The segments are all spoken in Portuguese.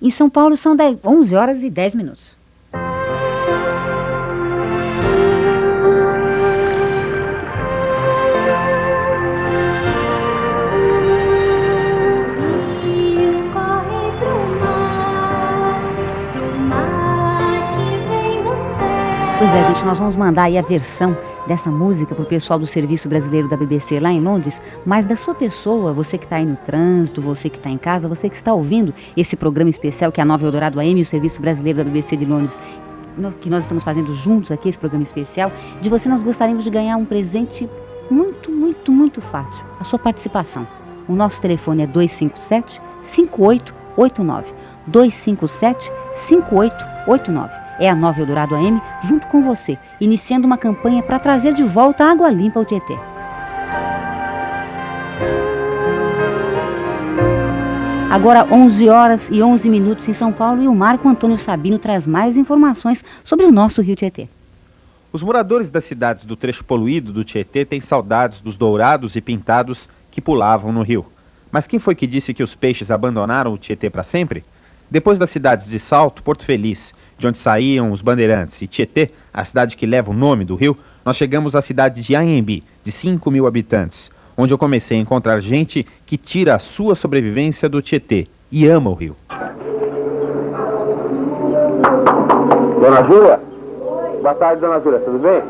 Em São Paulo são 10, 11 horas e 10 minutos. rio corre pro mar, pro mar que vem do céu. Pois é, gente, nós vamos mandar aí a versão dessa música pro pessoal do Serviço Brasileiro da BBC lá em Londres, mas da sua pessoa, você que está aí no trânsito, você que está em casa, você que está ouvindo esse programa especial que é a Nova Eldorado AM o Serviço Brasileiro da BBC de Londres, que nós estamos fazendo juntos aqui, esse programa especial, de você nós gostaríamos de ganhar um presente muito, muito, muito fácil, a sua participação. O nosso telefone é 257 5889. 257 5889. É a Nova Eldorado AM junto com você, iniciando uma campanha para trazer de volta a água limpa ao Tietê. Agora 11 horas e 11 minutos em São Paulo e o Marco Antônio Sabino traz mais informações sobre o nosso Rio Tietê. Os moradores das cidades do trecho poluído do Tietê têm saudades dos dourados e pintados que pulavam no rio. Mas quem foi que disse que os peixes abandonaram o Tietê para sempre? Depois das cidades de Salto, Porto Feliz, de onde saíam os bandeirantes, e Tietê, a cidade que leva o nome do rio, nós chegamos à cidade de Anhembi, de 5 mil habitantes, onde eu comecei a encontrar gente que tira a sua sobrevivência do Tietê e ama o rio. Dona Júlia? Boa tarde, dona Júlia, tudo bem?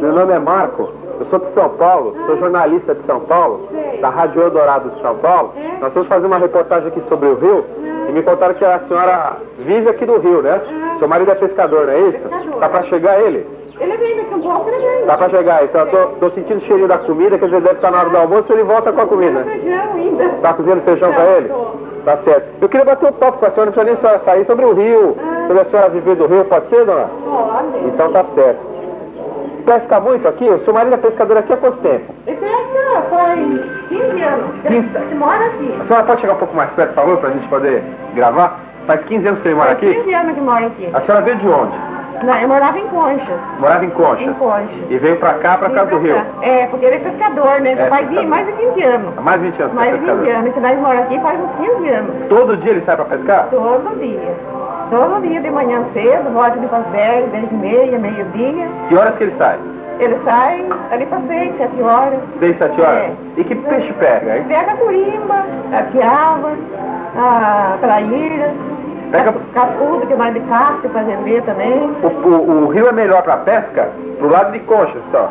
Meu nome é Marco, eu sou de São Paulo, sou jornalista de São Paulo, da Rádio Eldorado de São Paulo. Nós estamos fazendo uma reportagem aqui sobre o rio e me contaram que a senhora vive aqui no rio, né? Seu marido é pescador, não é isso? Tá pra chegar ele? Ele vem daqui um pouco, ele vem. Tá pra chegar, então eu tô, tô sentindo o cheirinho da comida, quer dizer, deve estar na hora do almoço ele volta com a comida. Feijão ainda. Tá cozinhando feijão pra ele? Tá certo. Eu queria bater um papo com a senhora, não precisa nem a senhora sair, sobre o rio, sobre a senhora viver do rio, pode ser, dona? Pode. Então tá certo. Pesca muito aqui? O seu marido é pescador aqui há quanto tempo? Ele pesca faz 15 anos. Ele ele mora aqui. A senhora pode chegar um pouco mais perto, por favor, pra gente poder gravar? Faz 15 anos que ele mora Faz aqui? 15 anos que mora aqui. A senhora veio de onde? Não, eu morava em Conchas. Morava em Conchas. Em Conchas. E veio pra cá, pra casa do rio. É, porque ele é pescador, né? É, faz pescador. mais de 20 anos. Há mais de 20 anos é Mais de 20 pescador. anos. Que nós moramos aqui faz uns 15 anos. Todo dia ele sai pra pescar? Todo dia. Todo dia de manhã cedo, volta de para 10, 10 e meia, meio-dia. Que horas que ele sai? Ele sai ali para 6, 7 horas. 6, 7 horas? É. E que peixe pega, hein? Pega a curimba, a piaba, a traíra, Pega- capudo, que vai de casca para vender também. O, o- o rio é melhor pra pesca pro lado de Conchas, então.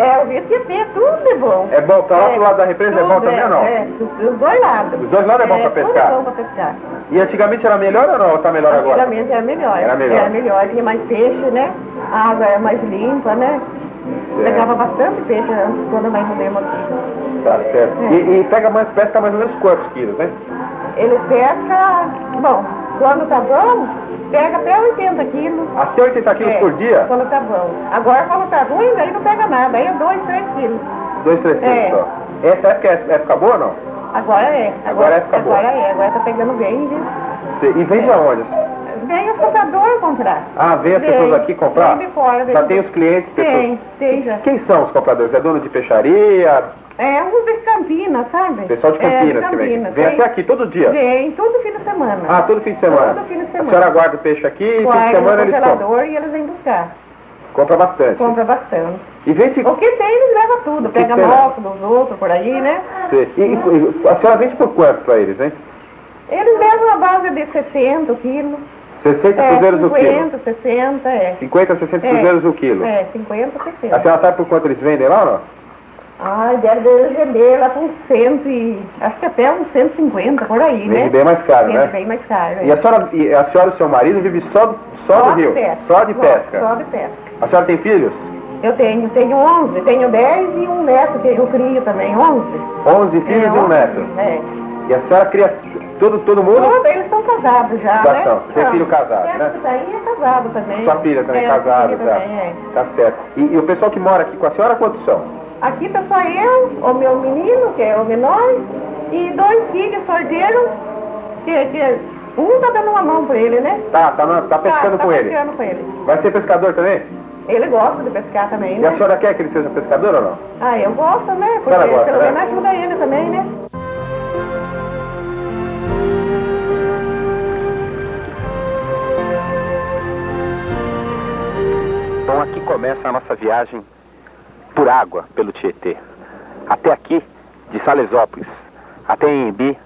É, o Rio Tietê, tudo é bom. É bom, tá lá pro lado da represa é tudo bom também ou não? É, dos, dos dois lados. Os dois lados é bom pra tudo pescar? É bom pra pescar. E antigamente era melhor ou não? Tá melhor agora? Antigamente era melhor. Era melhor. Era melhor, tinha mais peixe, né? A água era mais limpa, né? Pegava bastante peixe quando nós mudamos aqui. Tá certo. É. E, e pega mais, pesca mais ou menos quantos quilos, hein? Ele pesca, bom, quando tá bom, pega até 80 quilos. Até 80 quilos É, por dia? Quando tá bom. Agora, quando tá ruim, daí não pega nada. Aí é 2, 3 quilos. 2, 3 quilos É. só. Essa época é época boa ou não? Agora é. Agora é época boa. Agora é. Agora tá pegando bem, viu? Cê- E vende aonde? Vem os compradores comprar. Ah, vem as Vem. pessoas aqui comprar? Vem de fora. Vem Já de- tem os clientes, pessoas. Tem, tem já. Quem são os compradores? É dono de peixaria? É uns de Campinas, sabe? Pessoal de É, Campinas que vem. Campinas, Vem até aqui todo dia? Vem, todo fim de semana. Ah, todo fim de semana? Todo fim de A semana. senhora guarda o peixe aqui e fim de Guarda semana eles compram. e eles vêm buscar. Compra bastante. Compra bastante. E vende... O que tem, eles levam tudo. O Pega tem, né? dos outros por aí, né? Cê- E, e- a senhora vende por quanto pra eles, hein? Eles levam a base de 60 quilos. 60 É, cruzeiros o quilo. 50, 60, é. 50, 60 É. cruzeiros o quilo. É, 50, A 60. senhora sabe por quanto eles vendem lá ou não? Ai, deve eles vender lá com 100 e... Acho que até uns 150, por aí, né? Vende bem mais caro, Vende né? bem mais caro. E a senhora, e a senhora e o seu marido vivem só, do- só, do de rio? pesca. Só de pesca? Só de pesca. A senhora tem filhos? Eu tenho, tenho 11, tenho 10 e um neto, que eu crio também, 11. 11 filhos e um 11, neto. É. E a senhora cria todo, todo mundo? Todos eles estão casados já, Já né? são. Tem filho casado, Neto né? que tá aí é casado também. Sua filha também é, casada, filha já. também, é. Tá certo. E, e o pessoal que mora aqui com a senhora, quantos são? Aqui está só eu, o meu menino, que é o menor, e dois filhos sordeiros, que, que um está dando uma mão para ele, né? Tá, tá, tá, tá pescando, tá, tá com, pescando ele. com ele. Vai ser pescador também? Ele gosta de pescar também, né? E a né? senhora quer que ele seja pescador ou não? Ah, eu gosto, né? Porque gosta, pelo né? menos né? ajuda ele também, né? Bom, aqui começa a nossa viagem por água pelo Tietê. Até aqui, de Salesópolis até Embi,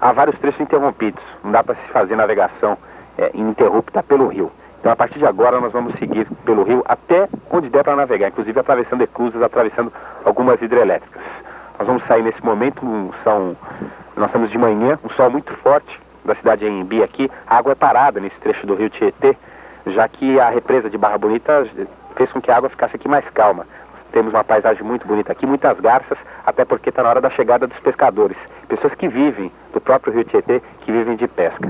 há vários trechos interrompidos. Não dá para se fazer navegação é, ininterrupta pelo rio. Então, a partir de agora, nós vamos seguir pelo rio até onde der para navegar, inclusive atravessando eclusas, atravessando algumas hidrelétricas. Nós vamos sair nesse momento, um, são, nós estamos de manhã, um sol muito forte da cidade de Embi aqui. A água é parada nesse trecho do rio Tietê, já que a represa de Barra Bonita fez com que a água ficasse aqui mais calma. Temos uma paisagem muito bonita aqui, muitas garças, até porque está na hora da chegada dos pescadores. Pessoas que vivem do próprio rio Tietê, que vivem de pesca.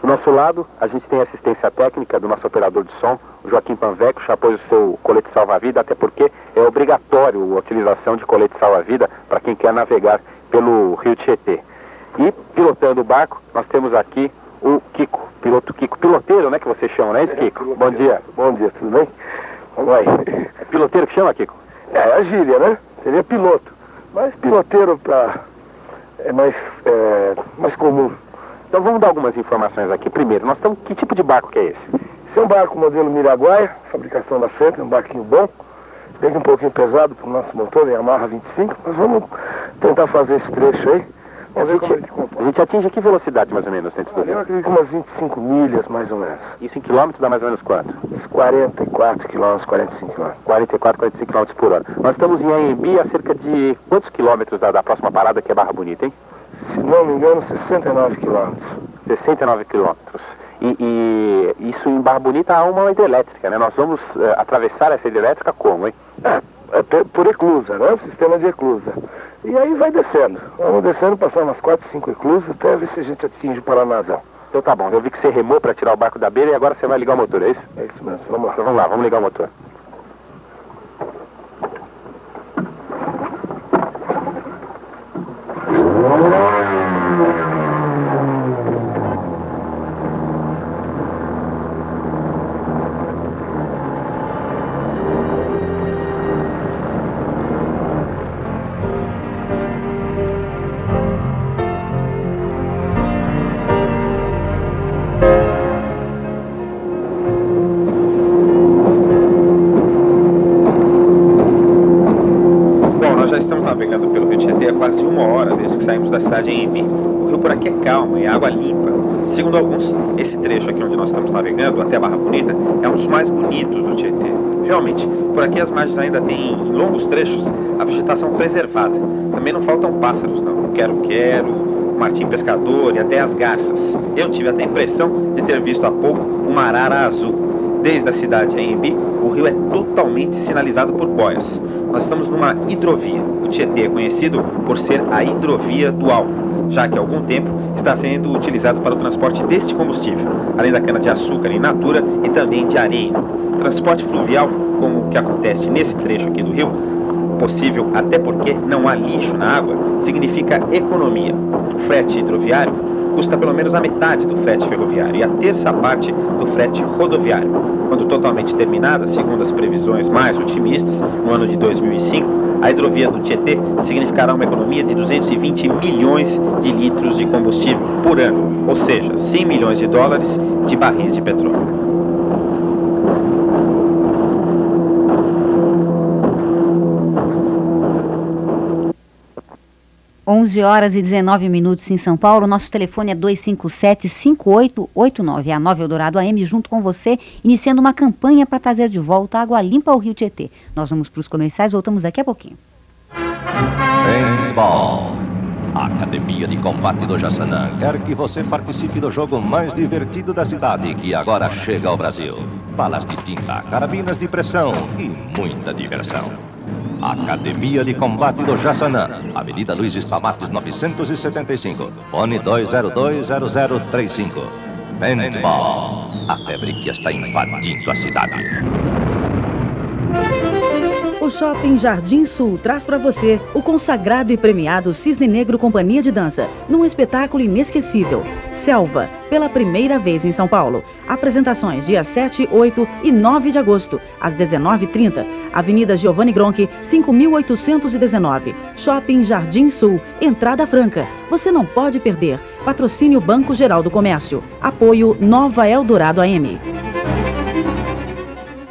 Do nosso lado, a gente tem assistência técnica do nosso operador de som, o Joaquim Panveco, já pôs o seu colete salva-vida, até porque é obrigatório a utilização de colete salva-vida para quem quer navegar pelo rio Tietê. E pilotando o barco, nós temos aqui o Kiko, piloto Kiko, piloteiro, né, que você chama, não é isso, Kiko? Bom dia. Bom dia, tudo bem? Vamos aí. É piloteiro que chama, Kiko? É, a gíria, né? Seria piloto. Mas piloteiro pra... é mais, é, mais comum. Então vamos dar algumas informações aqui. Primeiro, nós estamos. Que tipo de barco que é esse? Esse é um barco modelo Miraguaia, fabricação da Sempre, um barquinho bom. Que um pouquinho pesado para o nosso motor, em Yamaha 25, mas vamos tentar fazer esse trecho aí. Ele se A gente atinge que velocidade mais ou menos dentro do Eu rio? acredito que umas 25 milhas, mais ou menos. Isso em quilômetros dá mais ou menos quanto? Uns 44 quilômetros, 45 quilômetros. 44, 45 km por hora. Nós estamos em Anhembi a cerca de quantos quilômetros da, da próxima parada, que é Barra Bonita, hein? Se não me engano, 69 quilômetros. 69 quilômetros. E, e isso em Barra Bonita há uma hidrelétrica, né? Nós vamos eh, atravessar essa hidrelétrica como, hein? É, é por eclusa, né? Sistema de eclusa. E aí vai descendo. Vamos descendo, passar umas 4, 5 eclusas, até ver se a gente atinge o Paranazão. Então tá bom, eu vi que você remou para tirar o barco da beira e agora você vai ligar o motor, é isso? É isso mesmo, vamos lá. Então vamos lá, vamos ligar o motor. Cidade em Embi. O rio por aqui é calmo e água limpa. Segundo alguns, esse trecho aqui onde nós estamos navegando, até a Barra Bonita, é um dos mais bonitos do Tietê. Realmente, por aqui as margens ainda têm, em longos trechos, a vegetação preservada. Também não faltam pássaros, não. Quero-quero, martim pescador e até as garças. Eu tive até a impressão de ter visto há pouco uma arara azul. Desde a cidade de Anhembi, o rio é totalmente sinalizado por boias. Nós estamos numa hidrovia. O Tietê é conhecido por ser a hidrovia do álcool, já que há algum tempo está sendo utilizado para o transporte deste combustível, além da cana-de-açúcar in natura e também de areia. Transporte fluvial, como o que acontece nesse trecho aqui do rio, possível até porque não há lixo na água, significa economia. O frete hidroviário custa pelo menos a metade do frete ferroviário e a terça parte do frete rodoviário. Quando totalmente terminada, segundo as previsões mais otimistas, no ano de 2005, a hidrovia do Tietê significará uma economia de 220 milhões de litros de combustível por ano, ou seja, 100 milhões de dólares de barris de petróleo. 11 horas e 19 minutos em São Paulo. Nosso telefone é 257-5889. É a Nova Eldorado AM junto com você, iniciando uma campanha para trazer de volta água limpa ao Rio Tietê. Nós vamos para os comerciais, voltamos daqui a pouquinho. Paintball. A Academia de Combate do Jaçanã quer que você participe do jogo mais divertido da cidade que agora chega ao Brasil. Balas de tinta, carabinas de pressão e muita diversão. Academia de Combate do Jaçanã, Avenida Luiz Espamates 975, fone 2020035. Paintball, a febre que está invadindo a cidade. O Shopping Jardim Sul traz para você o consagrado e premiado Cisne Negro Companhia de Dança, num espetáculo inesquecível. Selva, pela primeira vez em São Paulo. Apresentações dias 7, 8 e 9 de agosto, às 19h30. Avenida Giovanni Gronchi, 5819. Shopping Jardim Sul, entrada franca. Você não pode perder. Patrocínio Banco Geral do Comércio. Apoio Nova Eldorado AM.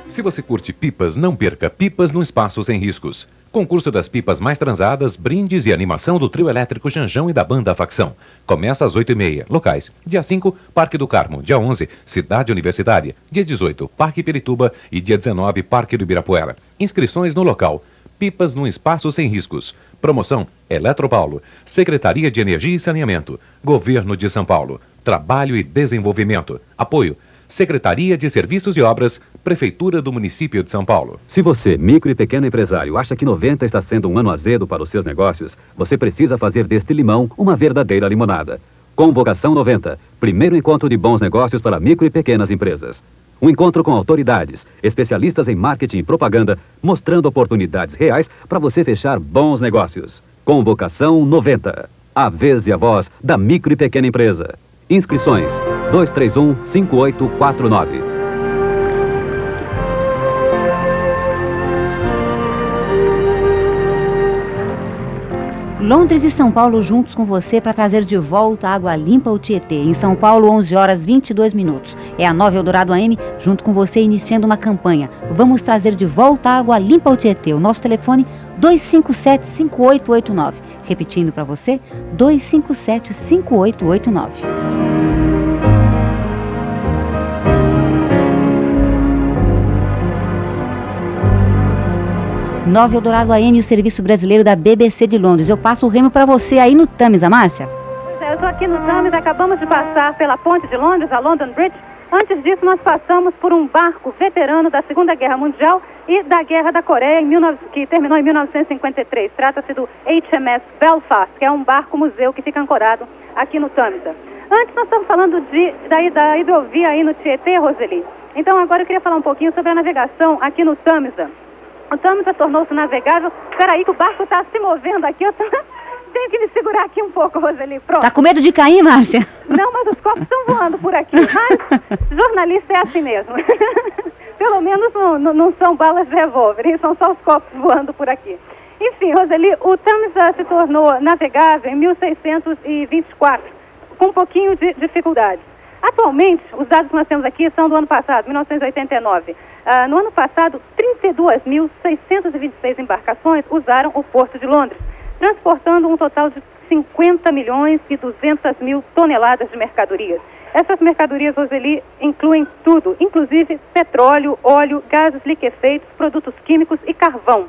Se você curte pipas, não perca Pipas no Espaço Sem Riscos. Concurso das pipas mais transadas, brindes e animação do trio elétrico Janjão e da banda Facção. Começa às 8h30. Locais. Dia 5, Parque do Carmo. Dia 11, Cidade Universitária. Dia 18, Parque Pirituba. E dia 19, Parque do Ibirapuera. Inscrições no local. Pipas no Espaço Sem Riscos. Promoção Eletropaulo. Secretaria de Energia e Saneamento. Governo de São Paulo. Trabalho e Desenvolvimento. Apoio. Secretaria de Serviços e Obras, Prefeitura do Município de São Paulo. Se você, micro e pequeno empresário, acha que 90 está sendo um ano azedo para os seus negócios, você precisa fazer deste limão uma verdadeira limonada. Convocação 90. Primeiro encontro de bons negócios para micro e pequenas empresas. Um encontro com autoridades, especialistas em marketing e propaganda, mostrando oportunidades reais para você fechar bons negócios. Convocação 90. A vez e a voz da micro e pequena empresa. Inscrições 231 5849. Londres e São Paulo juntos com você para trazer de volta a água limpa ao Tietê. Em São Paulo, 11 horas 22 minutos. É a Nova Eldorado AM, junto com você, iniciando uma campanha. Vamos trazer de volta a água limpa ao Tietê. O nosso telefone 257-5889. Repetindo para você, 257-5889. Nova Eldorado AM, o serviço brasileiro da BBC de Londres. Eu passo o remo para você aí no Tamisa, Márcia. Pois é, eu estou aqui no Tamisa, acabamos de passar pela ponte de Londres, a London Bridge. Antes disso, nós passamos por um barco veterano da Segunda Guerra Mundial e da Guerra da Coreia, em 19, que terminou em 1953. Trata-se do HMS Belfast, que é um barco-museu que fica ancorado aqui no Tamisa. Antes, nós estamos falando de, da, da hidrovia aí no Tietê, Roseli. Então, agora eu queria falar um pouquinho sobre a navegação aqui no Tamisa. O Tâmisa tornou-se navegável. Espera aí que o barco está se movendo aqui. Eu tô... tenho que me segurar aqui um pouco, Roseli. Pronto. Tá com medo de cair, Márcia? Não, mas os copos estão voando por aqui. Mas jornalista é assim mesmo. Pelo menos não, não, são balas de revólver, são só os copos voando por aqui. Enfim, Roseli, o Tâmisa se tornou navegável em 1624, com um pouquinho de dificuldade. Atualmente, os dados que nós temos aqui são do ano passado, 1989. Uh, no ano passado, 32.626 embarcações usaram o Porto de Londres, transportando um total de 50 milhões e 200 mil toneladas de mercadorias. Essas mercadorias, Roseli, incluem tudo, inclusive petróleo, óleo, gases liquefeitos, produtos químicos e carvão.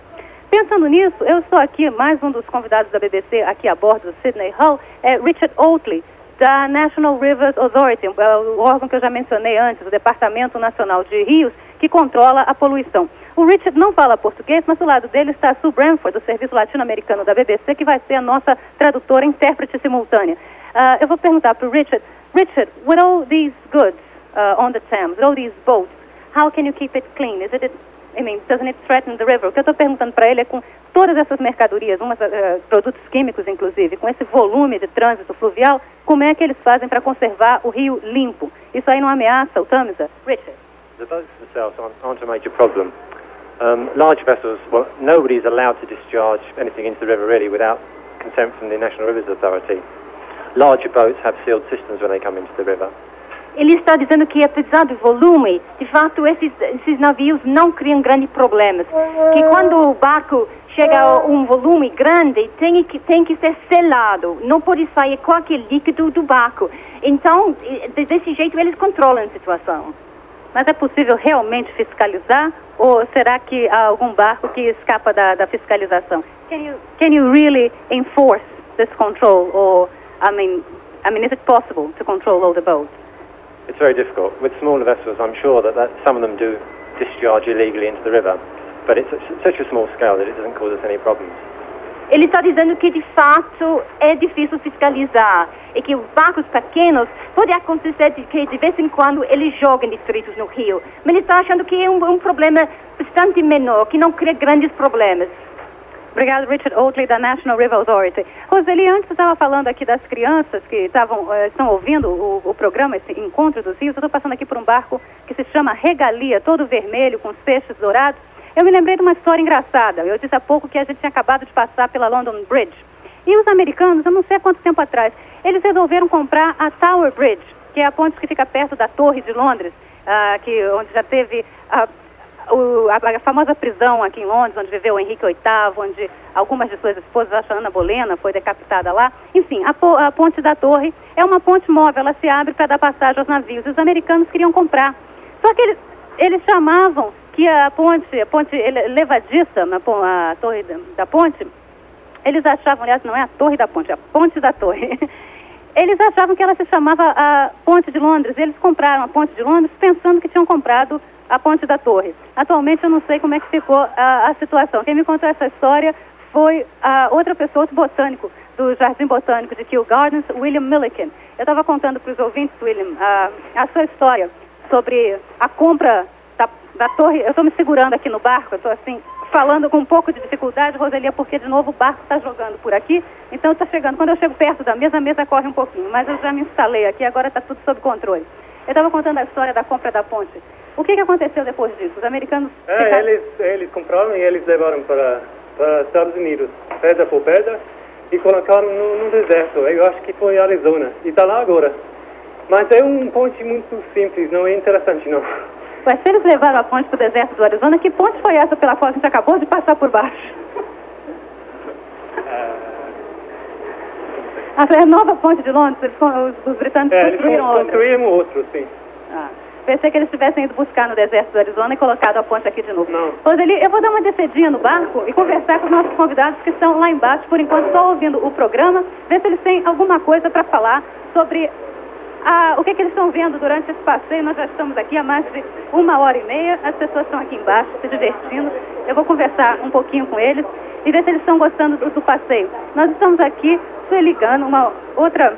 Pensando nisso, eu estou aqui, mais um dos convidados da BBC aqui a bordo do Sydney Hall, é Richard Oatley, da National Rivers Authority, o órgão que eu já mencionei antes, o Departamento Nacional de Rios, que controla a poluição. O Richard não fala português, mas do lado dele está a Sue Branford, do Serviço Latino-Americano da BBC, que vai ser a nossa tradutora intérprete simultânea. Uh, eu vou perguntar para o Richard, Richard, with all these goods uh, on the Thames, with all these boats, how can you keep it clean? Is it, I mean, doesn't it threaten the river? O que eu estou perguntando para ele é com todas essas mercadorias, umas, uh, produtos químicos inclusive, com esse volume de trânsito fluvial, como é que eles fazem para conservar o rio limpo? Isso aí não ameaça o Tamisa? Richard. The boats themselves aren't a major problem. Um, large vessels, well, nobody's allowed to discharge anything into the river really without consent from the National Rivers Authority. Larger boats have sealed systems when they come into the river. Ele está dizendo que, apesar do volume, de fato, esses, esses navios não criam grandes problemas. Que quando o barco chega a um volume grande, tem que, tem que ser selado. Não pode sair qualquer líquido do barco. Então, desse jeito, eles controlam a situação. Mas é possível realmente fiscalizar? Ou será que há algum barco que escapa da, da fiscalização? Can you, can you really enforce this control? Or, I mean, I mean, is it possible to control all the boats? It's very difficult. With smaller vessels, I'm sure that, that some of them do discharge illegally into the river. But it's such a small scale that it doesn't cause us any problems. Ele está dizendo que de fato é difícil fiscalizar e que os barcos pequenos pode acontecer de, que de vez em quando eles jogam distritos no rio, mas ele está achando que é um, um problema bastante menor, que não cria grandes problemas. Obrigado, Richard Oatley, da National River Authority. Roseli, antes você estava falando aqui das crianças que estavam, uh, estão ouvindo o, o, programa, esse Encontro dos Rios. Eu estou passando aqui por um barco que se chama Regalia, todo vermelho, com peixes dourados. Eu me lembrei de uma história engraçada. Eu disse há pouco que a gente tinha acabado de passar pela London Bridge. E os americanos, eu não sei há quanto tempo atrás, eles resolveram comprar a Tower Bridge, que é a ponte que fica perto da Torre de Londres, uh, que, onde já teve a, o- a, a famosa prisão aqui em Londres, onde viveu o Henrique VIII, onde algumas de suas esposas, acho Ana Bolena, foi decapitada lá. Enfim, a, a ponte da torre é uma ponte móvel, ela se abre para dar passagem aos navios. E os americanos queriam comprar. Só que eles, eles chamavam que a ponte, a ponte levadiça, a, torre da, ponte, eles achavam, aliás, não é a torre da ponte, é a ponte da torre. Eles achavam que ela se chamava a Ponte de Londres. Eles compraram a Ponte de Londres pensando que tinham comprado a Ponte da Torre. Atualmente eu não sei como é que ficou a, a situação. Quem me contou essa história foi a outra pessoa, outro botânico do Jardim Botânico de Kew Gardens, William Milliken. Eu estava contando para os ouvintes, William, a, a sua história sobre a compra da torre. Eu estou me segurando aqui no barco, eu estou assim, falando com um pouco de dificuldade, Roselia, porque de novo o barco está jogando por aqui, então está chegando. Quando eu chego perto da mesa, a mesa corre um pouquinho, mas eu já me instalei aqui, agora está tudo sob controle. Eu estava contando a história da compra da ponte. O que, que aconteceu depois disso? Os americanos. É, ficaram- eles, eles compraram e eles levaram para, para Estados Unidos, pedra por pedra, e colocaram no, no deserto. Eu acho que foi Arizona. E está lá agora. Mas é um ponte muito simples, não é interessante não. Mas se eles levaram a ponte para o deserto do Arizona, que ponte foi essa pela qual a gente acabou de passar por baixo? Ah, foi a nova ponte de Londres, eles, os, os britânicos É, eles construíram outra. construíram outro, sim. Ah, pensei que eles tivessem ido buscar no deserto do Arizona e colocado a ponte aqui de novo. Não. Roseli, eu vou dar uma descedinha no barco e conversar com os nossos convidados que estão lá embaixo, por enquanto só ouvindo o programa, ver se eles têm alguma coisa para falar sobre ah, o que, que eles estão vendo durante esse passeio. Nós já estamos aqui há mais de uma hora e meia, as pessoas estão aqui embaixo se divertindo. Eu vou conversar um pouquinho com eles e ver se eles estão gostando do, do passeio. Nós estamos aqui, Sueli Gano, uma outra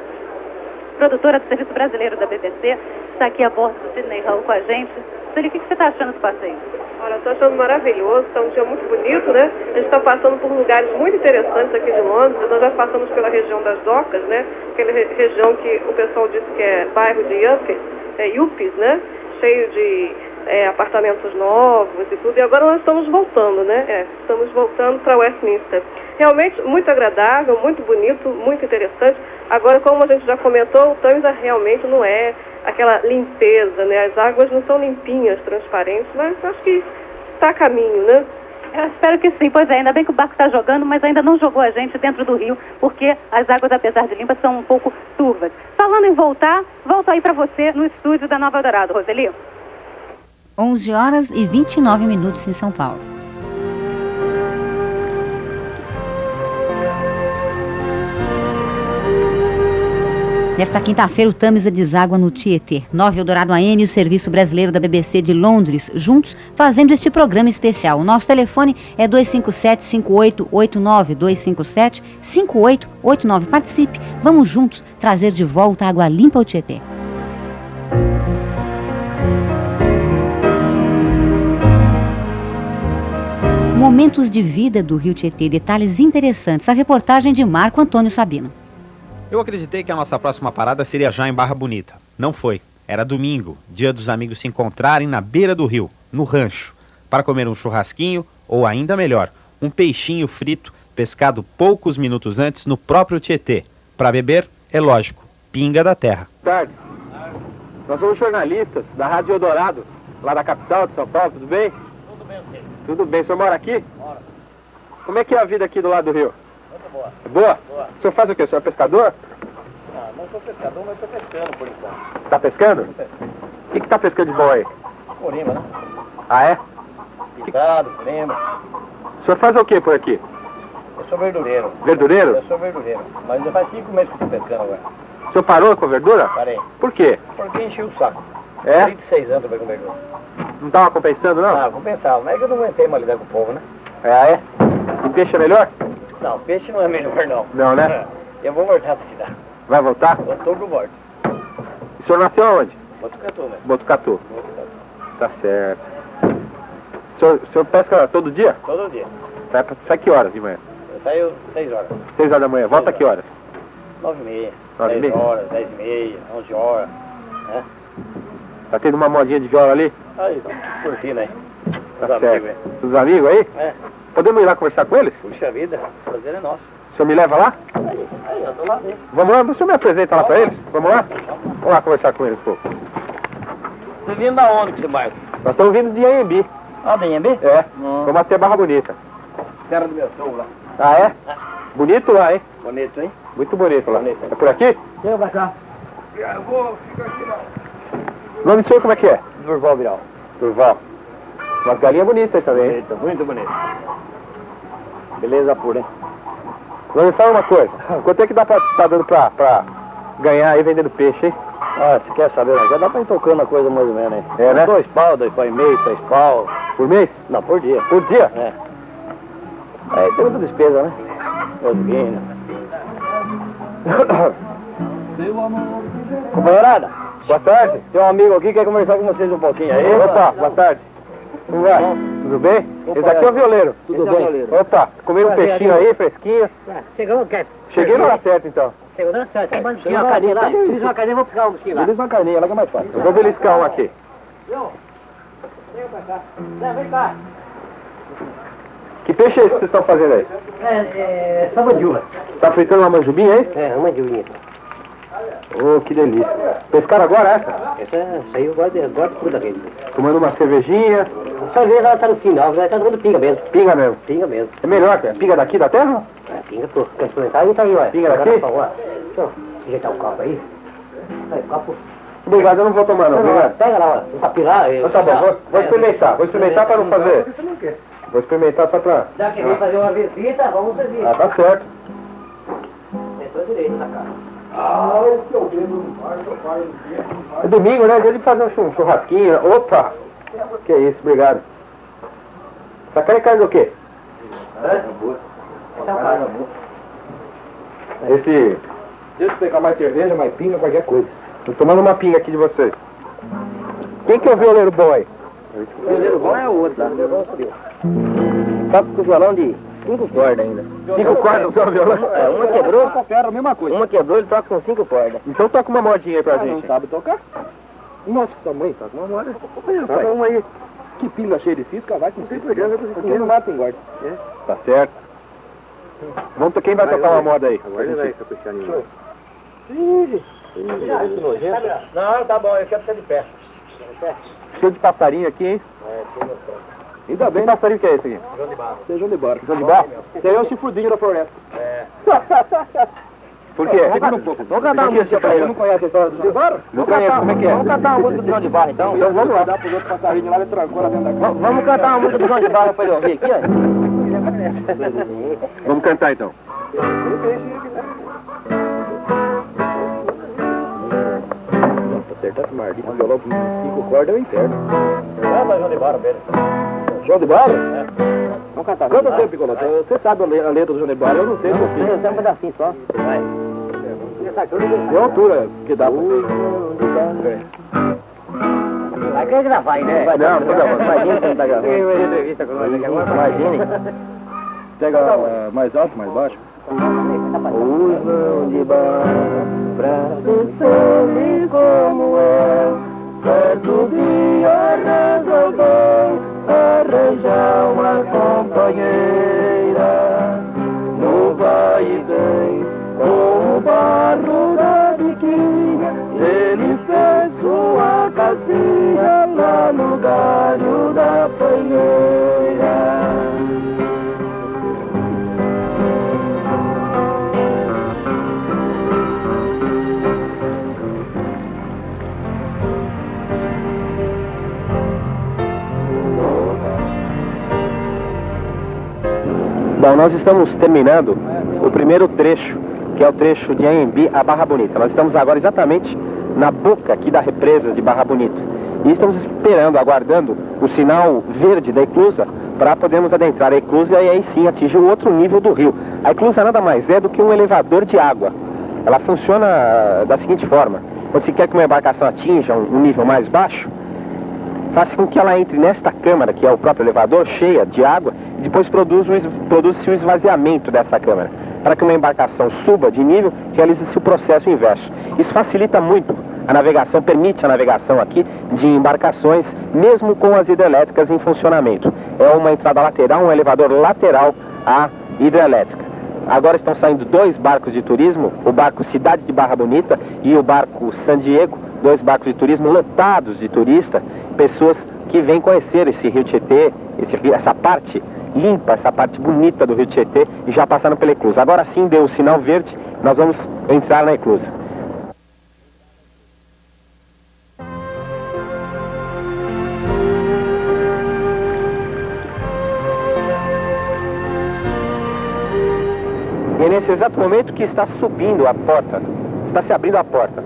produtora do Serviço Brasileiro da BBC, está aqui a bordo do Sidney Hall com a gente. Sueli, o que, que você está achando do passeio? Olha, estou achando maravilhoso, está um dia muito bonito, né? A gente está passando por lugares muito interessantes aqui de Londres. Nós já passamos pela região das docas, né? Aquela re- região que o pessoal diz que é bairro de Yuppies, é Yuppies, né? Cheio de é, apartamentos novos e tudo. E agora nós estamos voltando, né? É, estamos voltando para Westminster. Realmente muito agradável, muito bonito, muito interessante. Agora, como a gente já comentou, o Tâmisa realmente não é aquela limpeza, né? As águas não são limpinhas, transparentes, mas acho que está a caminho, né? Eu espero que sim, pois é, ainda bem que o barco está jogando, mas ainda não jogou a gente dentro do rio, porque as águas, apesar de limpas, são um pouco turvas. Falando em voltar, volto aí para você no estúdio da Nova Eldorado, Roseli. 11 horas e 29 minutos em São Paulo. Nesta quinta-feira, o Tamisa deságua no Tietê. 9 Eldorado AM e o Serviço Brasileiro da BBC de Londres, juntos, fazendo este programa especial. O nosso telefone é 257-5889, 257-5889. Participe, vamos juntos trazer de volta a água limpa ao Tietê. Momentos de vida do Rio Tietê, detalhes interessantes. A reportagem de Marco Antônio Sabino. Eu acreditei que a nossa próxima parada seria já em Barra Bonita. Não foi. Era domingo, dia dos amigos se encontrarem na beira do rio, no rancho, para comer um churrasquinho ou ainda melhor, um peixinho frito pescado poucos minutos antes no próprio Tietê. Para beber, é lógico, pinga da terra. tarde. Nós somos jornalistas da Rádio Eldorado, lá da capital de São Paulo, tudo bem? Tudo bem. Tudo bem, o senhor mora aqui? Mora. Como é que é a vida aqui do lado do rio? Boa. Boa? Boa. O senhor faz o quê? O senhor é pescador? Ah, não sou pescador, mas estou pescando por enquanto. Tá pescando? O que que tá pescando de bom aí? Corima, né? Ah, é? Picado, corima. O senhor faz o quê por aqui? Eu sou verdureiro. Verdureiro? Eu sou verdureiro. Mas já faz cinco meses que estou pescando agora. O senhor parou com verdura? Parei. Por quê? Porque enchi o saco. É? 36 anos trabalhando com verdura. Não tava compensando, não? Ah, compensava. Mas é que eu não aguentei mais lidar com o povo, né? É, é? E peixe é melhor? Não, peixe não é melhor, não. Não, né? Eu vou voltar pra cidade. Vai voltar? Outubro volto. O senhor nasceu aonde? Botucatu, né? Botucatu. Tá certo. O senhor, o senhor pesca todo dia? Todo dia. Sai, sai que horas de manhã? Eu saio 6 horas. Seis horas da manhã. Volta que horas? 9 e meia. Nove e 10 meia? horas, 10 e meia, 11 horas. Né? Tá tendo uma modinha de viola ali? Aí, curtindo aí. Tá Os amigos certo. aí. Os amigos aí? É. Podemos ir lá conversar com eles? Puxa vida, o prazer é nosso. O senhor me leva lá? Aí, aí, eu tô lá mesmo. Vamos lá, o senhor me apresenta lá pra eles? Vamos lá? Vamos lá conversar com eles um pouco. Você vindo da onde, que você mais? Nós estamos vindo de Anhembi. Ah, é bem? É, vamos até Barra Bonita. Terra do meu sogro lá. Ah, é? Bonito lá, hein? Bonito, hein? Muito bonito lá. É por aqui? Eu vou cá. Eu vou ficar aqui lá. O nome do senhor como é que é? Durval Viral. Durval. Umas galinhas bonitas também, hein? Bonito, muito bonito. Beleza pura, hein? Me fala uma coisa. Quanto é que dá pra, tá dando pra, pra ganhar aí vendendo peixe, hein? Ah, você quer saber? Já dá pra ir tocando a coisa mais ou menos, hein? É, né? Dois pau, dois pau e meio, três pau. Por mês? Não, por dia. Por dia? É. Aí tem muita despesa, né? Gasolina. Companheirada, Boa tarde. tem um amigo aqui que quer conversar com vocês um pouquinho aí. Opa, boa tarde. Como vai? Tudo bem? Esse aqui é o violeiro. Tudo Esse é bem? violeiro. Opa, comeram um peixinho aí, fresquinho. Chegou, quer? Cheguei na hora certa, então. Chegou. Tem mais Chegou uma carinha lá. Fiz uma carinha, vou pegar um lá. Beleza uma carninha, ela que é mais fácil. Eu vou beliscar um aqui. Vem pra cá. Não, vem cá. Que peixe é esse que vocês estão fazendo aí? É, é, só mandiola. Tá fritando uma manjubinha, hein? É, uma mandiolinha. Oh, que delícia. Pescaram agora essa? Essa, eu gosto de, gosto de tudo aqui. Tomando uma cervejinha. Só vez ela tá no final, ela tá tomando pinga mesmo. Pinga mesmo. Pinga mesmo. É melhor, cara. Pinga daqui da terra? É, pinga, pô. Quer experimentar? E tá aí, olha. Pinga daqui? Agora. Deixa eu ajeitar o copo aí. Aí, copo. Obrigado, eu não vou tomar não. Obrigado. Pega lá, ó. Um capilar. Então tá bom, vou, vou experimentar. Vou experimentar pra não fazer. Vou experimentar só pra... Já que vem fazer uma visita, vamos servir. Ah, tá certo. Entrou direito na cara. Ah, o que eu vejo no bar, pai, no bar. É domingo, né? Dia de fazer um chur- churrasquinho. Opa! Que isso, obrigado. Essa carne é carne do quê? Esse... Deixa eu pegar mais cerveja, mais pinga, qualquer coisa. Tô tomando uma pinga aqui de vocês. Quem que é o violeiro bom aí? O primeiro bom é o outro lá. Toca com violão de cinco cordas ainda. Cinco cordas só violão? É, uma quebrou, Ferro, a mesma coisa. uma quebrou, ele toca com cinco cordas. Então toca uma modinha aí pra Ah, não gente. sabe tocar? Nossa, mãe, tá com uma moda. Tá bom aí. Que pinga cheia de cisca, vai com cisca. Porque não mata engorda. Tá certo. Vamos, quem vai tocar uma moda aí? Agora ele vai caprichar mim. Não, tá bom, eu quero ficar de pé. Cheio de passarinho aqui, hein? Ainda bem, Que passarinho que é esse aqui? Sejam de barro. João de barro? Esse aí é o chifrudinho da floresta. Por quê? Segura um pouco. Vamos cantar uma música pra Você ele. não conhece a história do João de Barro? Não conheço, como é que é? Vamos cantar uma música do João de Barro, então? Então vamos lá. Dá pros outros passarinhos lá, ele trancou lá dentro da casa. Vamos cantar uma música do João de Barro pra ele ouvir aqui, ó. Vamos cantar então. Acertar esse maldito violão com cinco cordas é o inferno. Canta João de Barro, velho. João de Barro? Vamos cantar. Canta você, Picolota. Você sabe a le- a letra do João de Barro, eu não sei se Eu você. sei, eu sei um pedacinho só. Vai. Tem a altura que dá pra você. Vai querer gravar né? Vai, Não, não tô gravando. Imagina que não tá gravando. Imagine. Pega ah, mais alto, mais baixo. João de Barro, pra ser feliz como eu, certo dia resolveu arranjar uma companheira. Bom, nós estamos terminando o primeiro trecho, que é o trecho de Anhembi a Barra Bonita. Nós estamos agora exatamente na boca aqui da represa de Barra Bonita. E estamos esperando, aguardando o sinal verde da eclusa para podermos adentrar a eclusa e aí sim atingir o outro nível do rio. A eclusa nada mais é do que um elevador de água. Ela funciona ah, da seguinte forma. Quando se quer que uma embarcação atinja um um nível mais baixo, faz com que ela entre nesta câmara, que é o próprio elevador, cheia de água, e depois produz o es- produz-se o esvaziamento dessa câmara. Para que uma embarcação suba de nível, realiza-se o processo inverso. Isso facilita muito a navegação, permite a navegação aqui de embarcações, mesmo com as hidrelétricas em funcionamento. É uma entrada lateral, um elevador lateral à hidrelétrica. Agora estão saindo dois barcos de turismo, o barco Cidade de Barra Bonita e o barco San Diego, dois barcos de turismo lotados de turistas, pessoas aqui vem conhecer esse rio Tietê, esse essa parte limpa, essa parte bonita do rio Tietê e já passaram pela eclusa. Agora sim deu o sinal verde, nós vamos entrar na eclusa. E é nesse exato momento que está subindo a porta, está se abrindo a porta.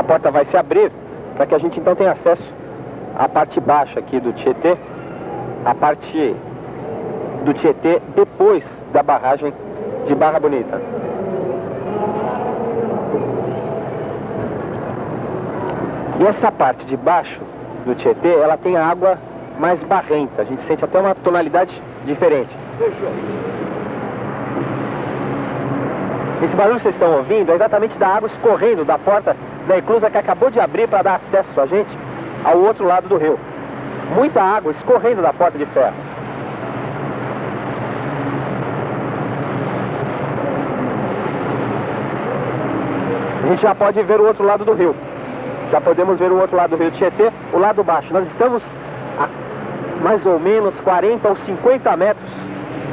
A porta vai se abrir para que a gente então tenha acesso à parte baixa aqui do Tietê, a parte do Tietê depois da barragem de Barra Bonita. E essa parte de baixo do Tietê, ela tem água mais barrenta. A gente sente até uma tonalidade diferente. Esse barulho que vocês estão ouvindo é exatamente da água escorrendo da porta da eclusa que acabou de abrir para dar acesso a gente ao outro lado do rio. Muita água escorrendo da porta de ferro. A gente já pode ver o outro lado do rio. Já podemos ver o outro lado do rio Tietê, o lado baixo. Nós estamos a mais ou menos 40 ou 50 metros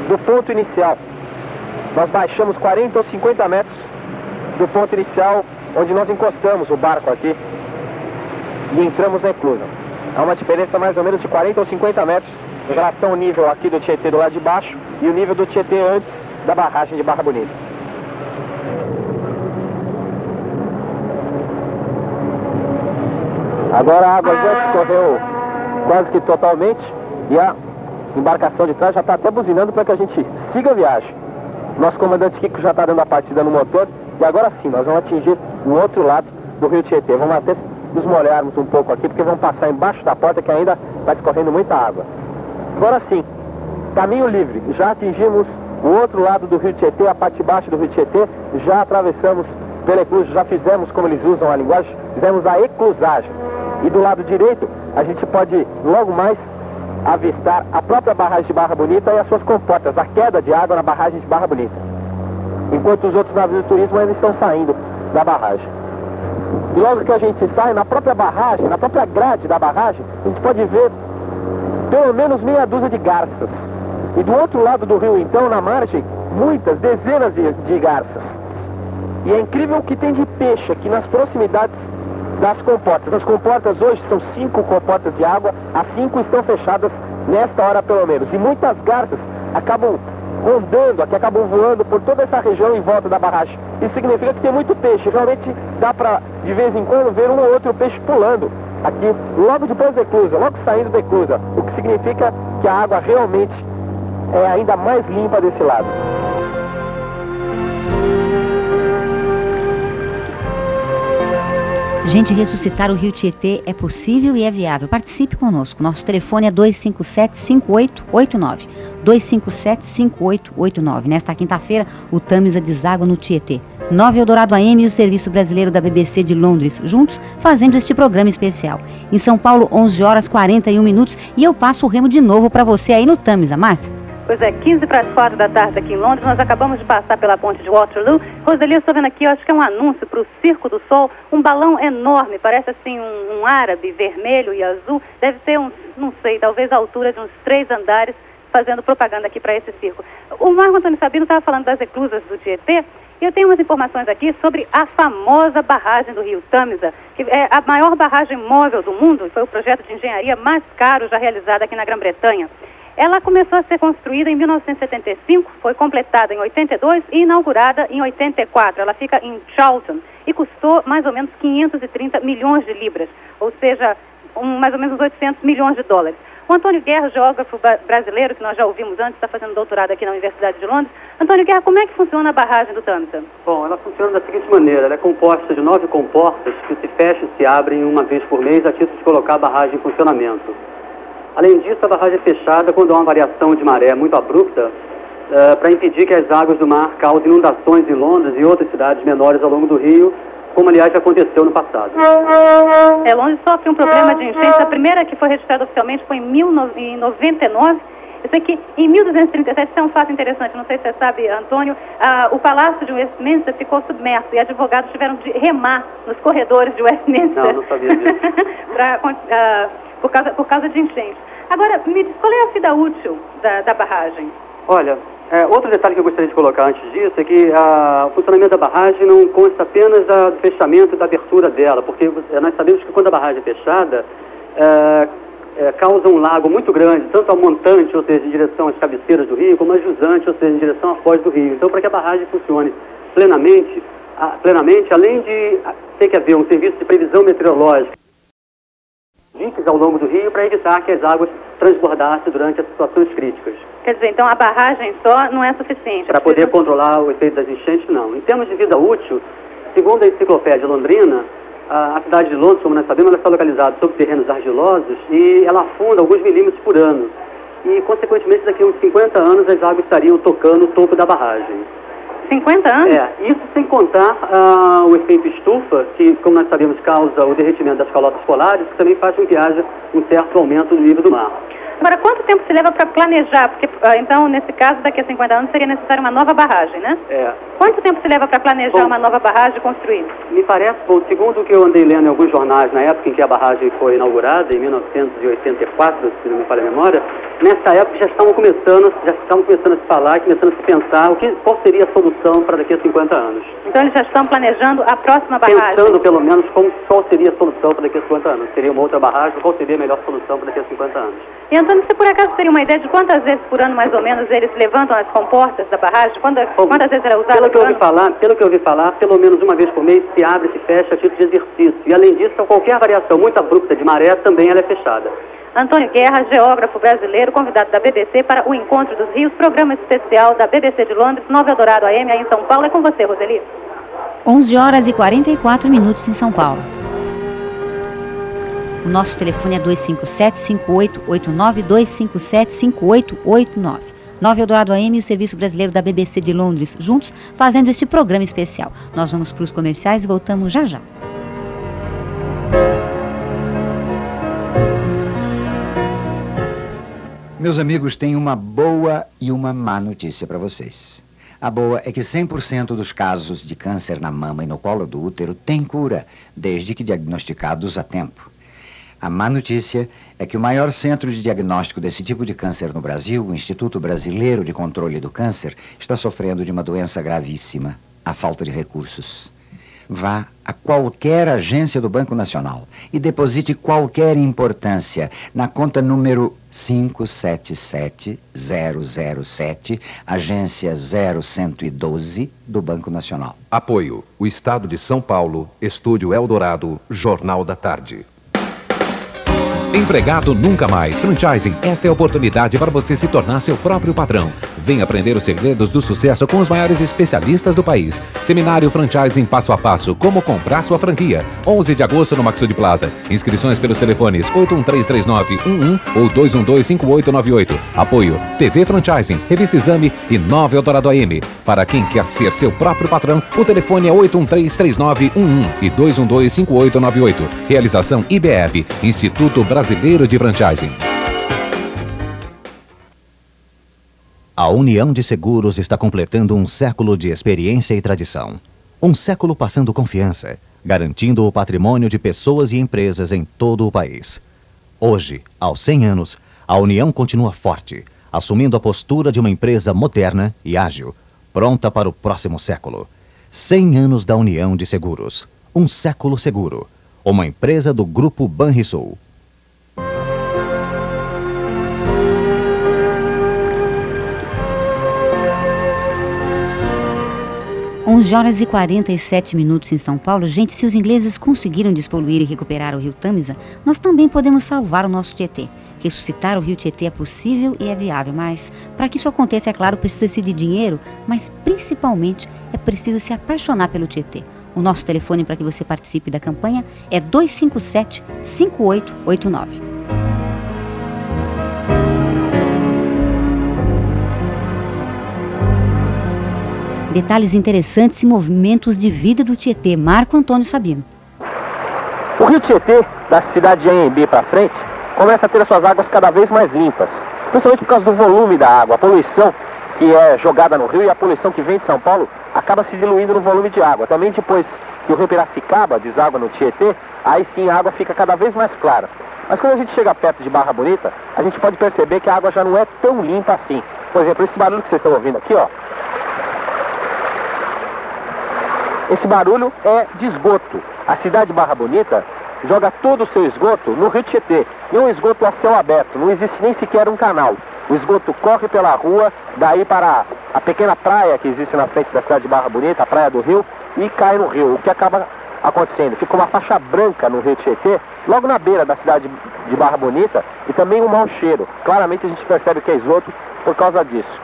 do ponto inicial. Nós baixamos 40 ou 50 metros do ponto inicial onde nós encostamos o barco aqui e entramos na eclusa. Há uma diferença mais ou menos de 40 ou 50 metros em relação ao nível aqui do Tietê do lado de baixo e o nível do Tietê antes da barragem de Barra Bonita. Agora a água já escorreu quase que totalmente e a embarcação de trás já está até buzinando para que a gente siga a viagem. Nosso comandante Kiko já está dando a partida no motor e agora sim nós vamos atingir o outro lado do rio Tietê. Vamos até nos molharmos um pouco aqui porque vamos passar embaixo da porta que ainda está escorrendo muita água. Agora sim, caminho livre. Já atingimos o outro lado do rio Tietê, a parte baixa do rio Tietê. Já atravessamos pela eclusa, já fizemos como eles usam a linguagem, fizemos a eclusagem. E do lado direito, a gente pode logo mais avistar a própria barragem de Barra Bonita e as suas comportas, a queda de água na barragem de Barra Bonita. Enquanto os outros navios de turismo ainda estão saindo da barragem. E logo que a gente sai, na própria barragem, na própria grade da barragem, a gente pode ver pelo menos meia dúzia de garças. E do outro lado do rio, então, na margem, muitas, dezenas de, de garças. E é incrível o que tem de peixe aqui nas proximidades das comportas. As comportas hoje são cinco comportas de água, as cinco estão fechadas nesta hora pelo menos. E muitas garças acabam rondando, aqui acabam voando por toda essa região em volta da barragem. Isso significa que tem muito peixe. Realmente dá para, de vez em quando, ver um ou outro peixe pulando aqui, logo depois da eclusa, logo saindo da eclusa. O que significa que a água realmente é ainda mais limpa desse lado. Gente, ressuscitar o Rio Tietê é possível e é viável. Participe conosco. Nosso telefone é 257-5889. 257-5889. Nesta quinta-feira, o Tamisa deságua no Tietê. 9 Eldorado AM e o Serviço Brasileiro da BBC de Londres, juntos fazendo este programa especial. Em São Paulo, 11 horas 41 minutos e eu passo o remo de novo para você aí no Tamisa, Márcia. Pois é, 15 para as 4 da tarde aqui em Londres, nós acabamos de passar pela ponte de Waterloo. Roseli, eu estou vendo aqui, eu acho que é um anúncio para o Circo do Sol, um balão enorme, parece assim um, um árabe vermelho e azul, deve ter uns, não sei, talvez a altura de uns três andares, fazendo propaganda aqui para esse circo. O Marco Antônio Sabino estava falando das eclusas do Tietê, e eu tenho umas informações aqui sobre a famosa barragem do Rio Tamisa, que é a maior barragem móvel do mundo, foi o projeto de engenharia mais caro já realizado aqui na Grã-Bretanha. Ela começou a ser construída em 1975, foi completada em 82 e inaugurada em 84. Ela fica em Charlton e custou mais ou menos 530 milhões de libras, ou seja, um, mais ou menos 800 milhões de dólares. O Antônio Guerra, geógrafo brasileiro, que nós já ouvimos antes, está fazendo doutorado aqui na Universidade de Londres. Antônio Guerra, como é que funciona a barragem do Tamisa? Bom, ela funciona da seguinte maneira: ela é composta de nove comportas que se fecham e se abrem uma vez por mês a título de colocar a barragem em funcionamento. Além disso, a barragem é fechada quando há uma variação de maré muito abrupta para impedir que as águas do mar causem inundações em Londres e outras cidades menores ao longo do rio, como aliás já aconteceu no passado. É, Londres sofre um problema de enchente. A primeira que foi registrada oficialmente foi em 1999 Eu sei que em 1237, isso é um fato interessante, não sei se você sabe, Antônio, ah, o Palácio de Westminster ficou submerso e advogados tiveram de remar nos corredores de Westminster. Não, não sabia disso. ah, por, causa, por causa de enchentes. Agora, me diz, qual é a vida útil da, da barragem? Olha, é, outro detalhe que eu gostaria de colocar antes disso é que a, o funcionamento da barragem não consta apenas do fechamento e da abertura dela, porque nós sabemos que quando a barragem é fechada, é, é, causa um lago muito grande, tanto ao montante, ou seja, em direção às cabeceiras do rio, como a jusante, ou seja, em direção à foz do rio. Então, para que a barragem funcione plenamente, a, plenamente além de a, ter que haver um serviço de previsão meteorológica, diques ao longo do rio para evitar que as águas transbordassem durante as situações críticas. Quer dizer, então a barragem só não é suficiente. Para poder controlar o efeito das enchentes, não. Em termos de vida útil, segundo a enciclopédia londrina, a, a cidade de Londres, como nós sabemos, ela está localizada sobre terrenos argilosos e ela afunda alguns milímetros por ano. E, consequentemente, daqui a uns 50 anos as águas estariam tocando o topo da barragem. 50 anos? É, isso sem contar ah, o efeito estufa, que, como nós sabemos, causa o derretimento das calotas polares, que também faz com que haja um certo aumento do nível do mar. Agora, quanto tempo se leva para planejar? Porque, ah, então, nesse caso, daqui a 50 anos seria necessário uma nova barragem, né? É. Quanto tempo se leva para planejar Bom, uma nova barragem construir? Me parece, bom, segundo o que eu andei lendo em alguns jornais na época em que a barragem foi inaugurada, em 1984, se não me falha a memória, nessa época já estavam começando, já estavam começando a se falar, começando a se pensar o que, qual seria a solução para daqui a 50 anos. Então, eles já estão planejando a próxima barragem? Pensando, pelo menos, como, qual seria a solução para daqui a 50 anos. Seria uma outra barragem, qual seria a melhor solução para daqui a 50 anos. E, Antônio, você por acaso teria uma ideia de quantas vezes por ano, mais ou menos, eles levantam as comportas da barragem? Quantas, quantas vezes era usada Pelo que, eu ouvi ano? falar, pelo que eu ouvi falar, pelo menos uma vez por mês se abre e se fecha a título de exercício. E além disso, qualquer variação muito abrupta de maré também ela é fechada. Antônio Guerra, geógrafo brasileiro, convidado da BBC para o Encontro dos Rios, programa especial da BBC de Londres, Nova Eldorado AM, aí em São Paulo. É com você, Roseli. 11 horas e 44 minutos em São Paulo. O nosso telefone é 257-5889, 257-5889. Nova Eldorado AM e o Serviço Brasileiro da BBC de Londres, juntos fazendo este programa especial. Nós vamos para os comerciais e voltamos já já. Meus amigos, tenho uma boa e uma má notícia para vocês. A boa é que 100% dos casos de câncer na mama e no colo do útero têm cura, desde que diagnosticados a tempo. A má notícia é que o maior centro de diagnóstico desse tipo de câncer no Brasil, o Instituto Brasileiro de Controle do Câncer, está sofrendo de uma doença gravíssima, a falta de recursos. Vá a qualquer agência do Banco Nacional e deposite qualquer importância na conta número 577007, agência 0112 do Banco Nacional. Apoio: o Estado de São Paulo, Estúdio Eldorado, Jornal da Tarde. Empregado nunca mais. Franchising. Esta é a oportunidade para você se tornar seu próprio patrão. Venha aprender os segredos do sucesso com os maiores especialistas do país. Seminário Franchising Passo a Passo. Como comprar sua franquia. 11 de agosto no Maxud Plaza. Inscrições pelos telefones 8133911 ou 2125898. Apoio TV Franchising, Revista Exame e Nova Eldorado AM. Para quem quer ser seu próprio patrão, o telefone é 8133911 e 2125898. Realização IBF, Instituto Brasileiro de Franchising. A União de Seguros está completando um século de experiência e tradição. Um século passando confiança, garantindo o patrimônio de pessoas e empresas em todo o país. Hoje, aos 100 anos, a União continua forte, assumindo a postura de uma empresa moderna e ágil, pronta para o próximo século. 100 anos da União de Seguros. Um século seguro. Uma empresa do Grupo Banrisul. 11 horas e 47 minutos em São Paulo. Gente, se os ingleses conseguiram despoluir e recuperar o rio Tamisa, nós também podemos salvar o nosso Tietê. Ressuscitar o rio Tietê é possível e é viável, mas para que isso aconteça, é claro, precisa-se de dinheiro, mas principalmente é preciso se apaixonar pelo Tietê. O nosso telefone para que você participe da campanha é 257 5889. Detalhes interessantes e movimentos de vida do Tietê. Marco Antônio Sabino. O rio Tietê, da cidade de Anhembi para frente, começa a ter as suas águas cada vez mais limpas. principalmente por causa do volume da água, a poluição que é jogada no rio e a poluição que vem de São Paulo acaba se diluindo no volume de água. Também depois que o rio Piracicaba deságua no Tietê, aí sim a água fica cada vez mais clara. Mas quando a gente chega perto de Barra Bonita, a gente pode perceber que a água já não é tão limpa assim. Por exemplo, esse barulho que vocês estão ouvindo aqui, ó. Esse barulho é de esgoto. A cidade de Barra Bonita joga todo o seu esgoto no Rio Tietê. E um esgoto a céu aberto, não existe nem sequer um canal. O esgoto corre pela rua, daí para a pequena praia que existe na frente da cidade de Barra Bonita, a Praia do Rio, e cai no rio. O que acaba acontecendo? Fica uma faixa branca no Rio Tietê, logo na beira da cidade de Barra Bonita, e também um mau cheiro. Claramente a gente percebe que é esgoto por causa disso.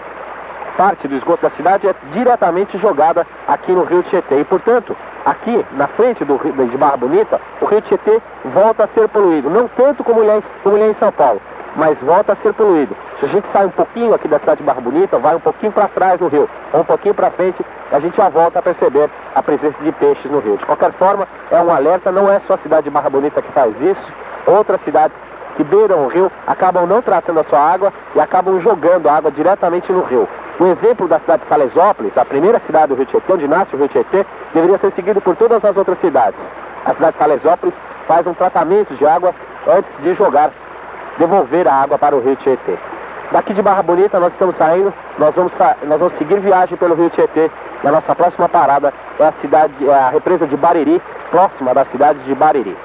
Parte do esgoto da cidade é diretamente jogada aqui no Rio Tietê. E, portanto, aqui na frente do, de Barra Bonita, o Rio Tietê volta a ser poluído. Não tanto como ele é, como ele é em São Paulo, mas volta a ser poluído. Se a gente sai um pouquinho aqui da cidade de Barra Bonita, vai um pouquinho para trás no rio, ou um pouquinho para frente, a gente já volta a perceber a presença de peixes no rio. De qualquer forma, é um alerta, não é só a cidade de Barra Bonita que faz isso, outras cidades que beiram o rio acabam não tratando a sua água e acabam jogando a água diretamente no rio. O exemplo da cidade de Salesópolis, a primeira cidade do Rio Tietê, onde nasce o Rio Tietê, deveria ser seguido por todas as outras cidades. A cidade de Salesópolis faz um tratamento de água antes de jogar, devolver a água para o Rio Tietê. Daqui de Barra Bonita nós estamos saindo, nós vamos, sa- nós vamos seguir viagem pelo Rio Tietê. E a nossa próxima parada é a cidade, é a represa de Bariri, próxima da cidade de Bariri.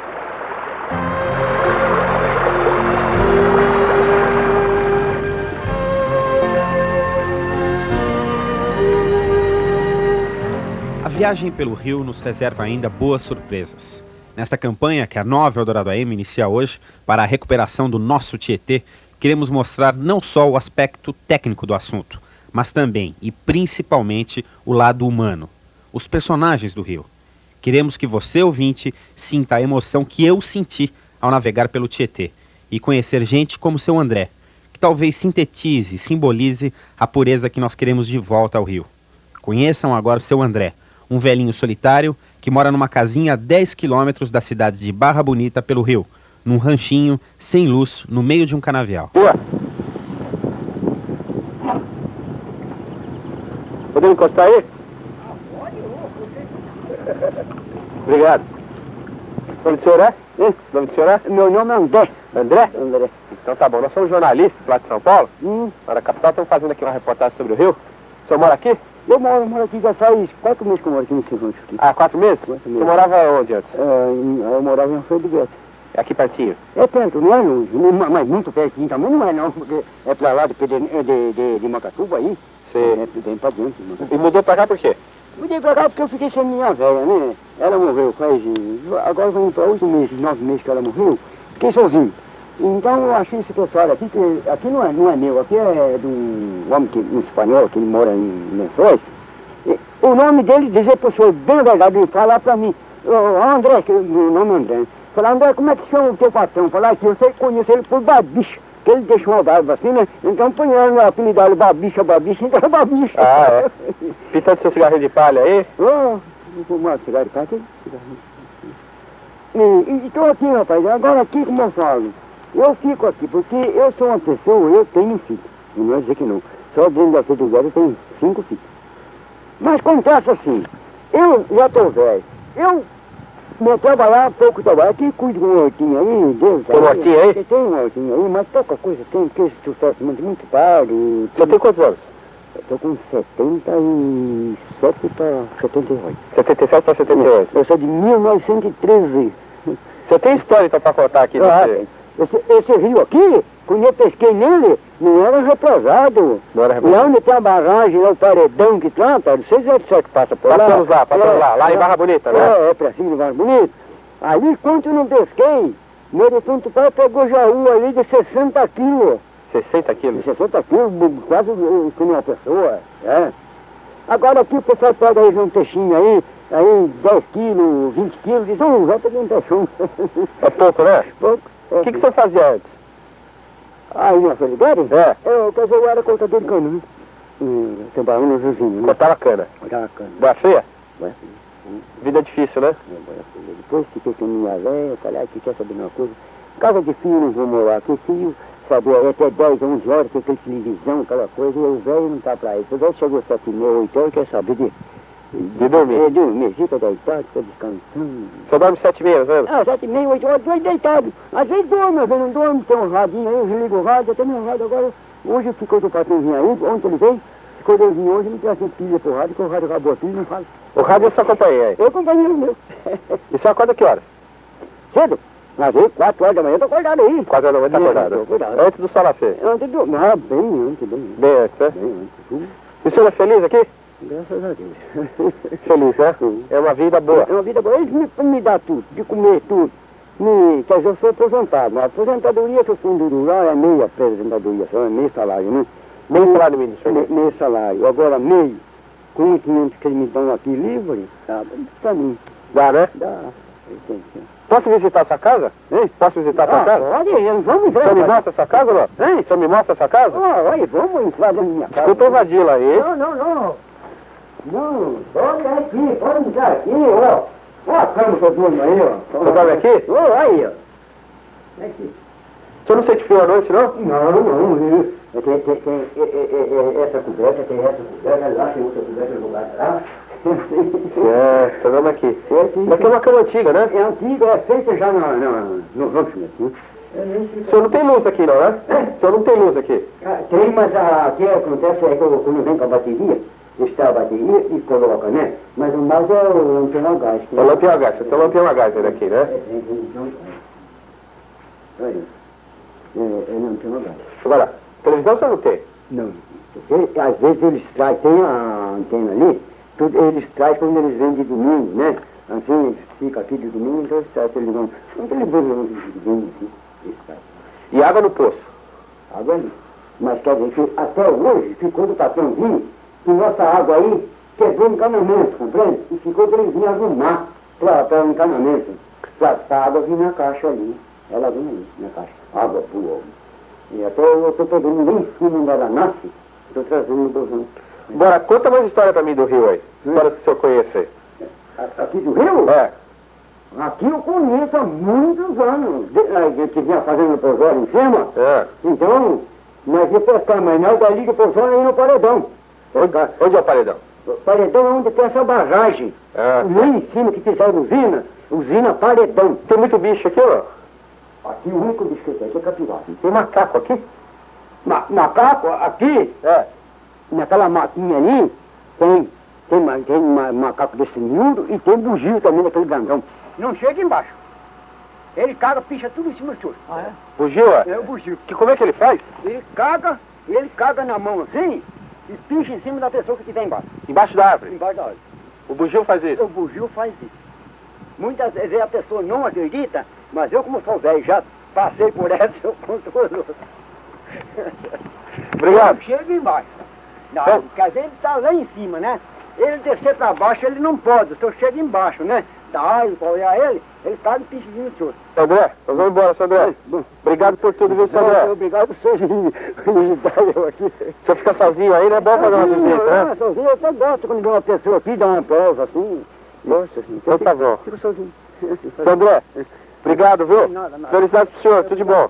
Viagem pelo rio nos reserva ainda boas surpresas. Nesta campanha que a nova Eldorado AM inicia hoje para a recuperação do nosso Tietê, queremos mostrar não só o aspecto técnico do assunto, mas também e principalmente o lado humano, os personagens do rio. Queremos que você, ouvinte, sinta a emoção que eu senti ao navegar pelo Tietê e conhecer gente como seu André, que talvez sintetize simbolize a pureza que nós queremos de volta ao rio. Conheçam agora o seu André, um velhinho solitário que mora numa casinha a 10 quilômetros da cidade de Barra Bonita pelo rio, num ranchinho, sem luz, no meio de um canavial. Podemos encostar aí? Obrigado. O nome do senhor é? O nome do senhor é? Meu nome é André. André? André. Então tá bom, nós somos jornalistas lá de São Paulo. Hum. Lá na capital, estamos fazendo aqui uma reportagem sobre o Rio. O senhor mora aqui? Eu moro, moro aqui já faz quatro meses que eu moro aqui nesse rancho aqui. Ah, quatro meses? Você morava onde antes? É, eu morava em Alfredo Guedes. É aqui pertinho. É perto, não é longe, mas muito pertinho também não é não, porque é pra lá de, Pede- de, de, de Macatuba aí. Sim. É bem pra dentro. E mudou pra cá por quê? Mudei pra cá porque eu fiquei sem minha velha, né? Ela morreu faz. Agora vamos pra oito meses, nove meses que ela morreu. Fiquei sozinho. Então eu achei esse pessoal aqui, que aqui não é, não é meu, aqui é de um homem que, um espanhol que mora em Lençóis. E O nome dele, dizer pro senhor bem verdade, ele falar pra mim, ô André, que o nome é André, falar, André, como é que chama o teu patrão? Falar que eu sei conheço ele por Babicha, que ele deixou uma barba assim, né? Então punhando apelidado Babicha, Babicha, então é Babicha. Ah, é? Pintando seu cigarrinho de palha aí? Ô, vou fumar cigarro de palha aqui. E estou aqui, rapaz, agora aqui como eu falo, eu fico aqui, porque eu sou uma pessoa, eu tenho filho, e não é dizer que não, só dentro da Feito eu tenho cinco filhos. Mas acontece assim, eu já estou velho, eu me trabalhar pouco trabalho, aqui cuido de um hortinho aí, Deus Tem um hortinho aí? Tem um hortinho aí, mas pouca coisa tem, porque esse sucesso muito, muito pago. Você tem quantos anos? Eu tô com 77 para 78. 77 para 78. Eu sou de 1913. Você tem história então pra contar aqui? Ah, desse- esse, esse rio aqui, quando eu pesquei nele, não era represado. Não era Lá represado. onde tem a barragem, lá o paredão que trata, não sei se é certo que passa por lá. Passamos lá, passamos lá, lá em Barra Bonita, né? É, é pra cima de Barra Bonita. Ali, quando eu não pesquei, meu defunto pai pegou jaú ali de 60 quilos. 60 quilos? 60 quilos, quase eh, como uma pessoa, é. Agora aqui o pessoal pega aí um peixinho aí, aí 10 quilos, 20 quilos, diz, um, já peguei um peixão. É pouco, né? pouco. O que, que o senhor fazia antes? Aí na Felidade? É. Eu, quer dizer, eu era cortador de cana, né? Hum, trabalhava nos usinas, né? Cortava cana. Cortava cana. Boa feia? Boa Vida difícil, né? Depois fiquei com minha velha, falei, ah, que quer saber de uma coisa? Casa de filho, não vou morar aqui, filho, sabe, é até 10, 11 horas, que aquele televisão, aquela coisa, e o velho não tá pra isso. O velho chegou 7 e meia, 8 horas, quer saber de... De dormir. É, dormir, fica deitado, fica descansando. Só dorme sete e meia, tá vendo? Ah, 7 e meia, 8 horas, dois deitado. Às vezes dorme, às vezes não dorme, tem um radinho aí, eu desligo o rádio, até meu rádio agora, hoje ficou do patrãozinho aí, ontem ele veio, ficou dois dias hoje, não trazia pilha pro rádio, que o rádio acabou a pilha, não fala. O rádio é sua companhia aí. Eu companheiro meu. E só acorda que horas? Cedo? Às vezes, 4 horas da manhã, eu tô acordado aí. Quatro horas da manhã tá É, acordado. acordado. Antes do sol nascer. Antes do... Ah, bem antes, bem antes. Bem antes, né? Bem antes. E o senhor é feliz aqui? Graças a Deus. Feliz, né? É uma vida boa. É uma vida boa. Eles me, me dão tudo, de comer tudo. Me, quer dizer, eu sou aposentado. A aposentadoria que eu fui rural é meia aposentadoria, só é meio salário, né? Meio salário senhor? Me, meio salário. Agora, meio, com 1.500 que eles me dão aqui livre, tá, pra mim. Dá, né? Dá. Posso visitar a sua casa? Hein? Posso visitar a sua Ah, casa? Pode vamos ver. O senhor me mostra a sua casa? Hein? O senhor me mostra a sua casa? Ah, olha, vamos entrar na minha casa. Desculpa invadi-la aí. Não, não, não. Não, pode aqui, pode entrar aqui, ó. Ó a cama que eu durmo aí, ó. Você dorme aqui? Ó, aí, ó. Aqui. O senhor não sente frio à noite, não? Não, não, viu? Tem, tem, tem é, é, é, essa coberta, tem essa coberta lá, tem outra coberta no lugar lá. Certo, o senhor dorme aqui. É aqui. Mas é uma cama antiga, né? É antiga, é feita já no, no, no aqui. O senhor não tem luz aqui, não, né? O senhor não tem luz aqui. Ah, Tem, mas o que acontece é que eu, quando vem com a bateria, está a bateria e coloca, né? Mas o mais é o lampião a gás. É o lampião a gás. Você tem um lampião a gás aqui, né? É, tem, tem, tem, Olha, é, é lampião a gás. Agora, televisão o senhor não tem? Não, porque às vezes eles trazem, tem a antena ali, tudo, eles trazem quando eles vêm de domingo, né? Assim, eles ficam aqui de domingo, então eles trazem televisão. Não televisão de domingo, assim. E água no poço? Água ali. Mas quer dizer que até hoje ficou do patrãozinho que nossa água aí quebrou o encanamento, compreende? E ficou trêsinho do mar para o encanamento. Para a água vir na caixa ali. Ela vem ali, na caixa. Água pura. E até eu estou pegando lá em cima onde ela nasce, estou trazendo no bolsão. Bora, conta mais história pra mim do rio aí. Histórias que o senhor conhece aí. Aqui do Rio? É. Aqui eu conheço há muitos anos. De, que vinha fazendo pousório em cima. É. Então, nós ia pescar, mas não dali do pousório aí no paredão. Onde, onde é o paredão? O Paredão é onde tem essa barragem. Ah, Lá em cima que fizeram usina, usina paredão. Tem muito bicho aqui, ó. Aqui o único bicho que tem aqui é capivara. Tem macaco aqui? Ma macaco, aqui, É. naquela maquinha ali, tem, tem, tem ma macaco desse miúdo e tem bugio também daquele grandão. Não chega embaixo. Ele caga, picha tudo em cima do choro. Ah, é? Fugiu, é? É o bugio. Que, como é que ele faz? Ele caga, ele caga na mão assim e picha em cima da pessoa que estiver embaixo. Embaixo da árvore. Embaixo da árvore. O bugio faz isso. O bugio faz isso. Muitas vezes a pessoa não acredita, mas eu como sou velho, já passei por essa, eu conto. Obrigado. Chega embaixo. Não, Então- quer dizer, ele está lá em cima, né? Ele descer para baixo, ele não pode, só chega embaixo, né? Da árvore para olhar ele, ele está de no choro. André, nós vamos embora, seu André. Obrigado por tudo, viu, seu André? Obrigado por vocês me eu aqui. Você fica sozinho aí, né? É bom fazer uma visita, né? sozinho, eu até gosto quando vem uma pessoa aqui, dá uma pausa assim. Gosto assim. Então tá bom. Fico sozinho. Seu André, obrigado, viu? Felicidades pro senhor, tudo de bom.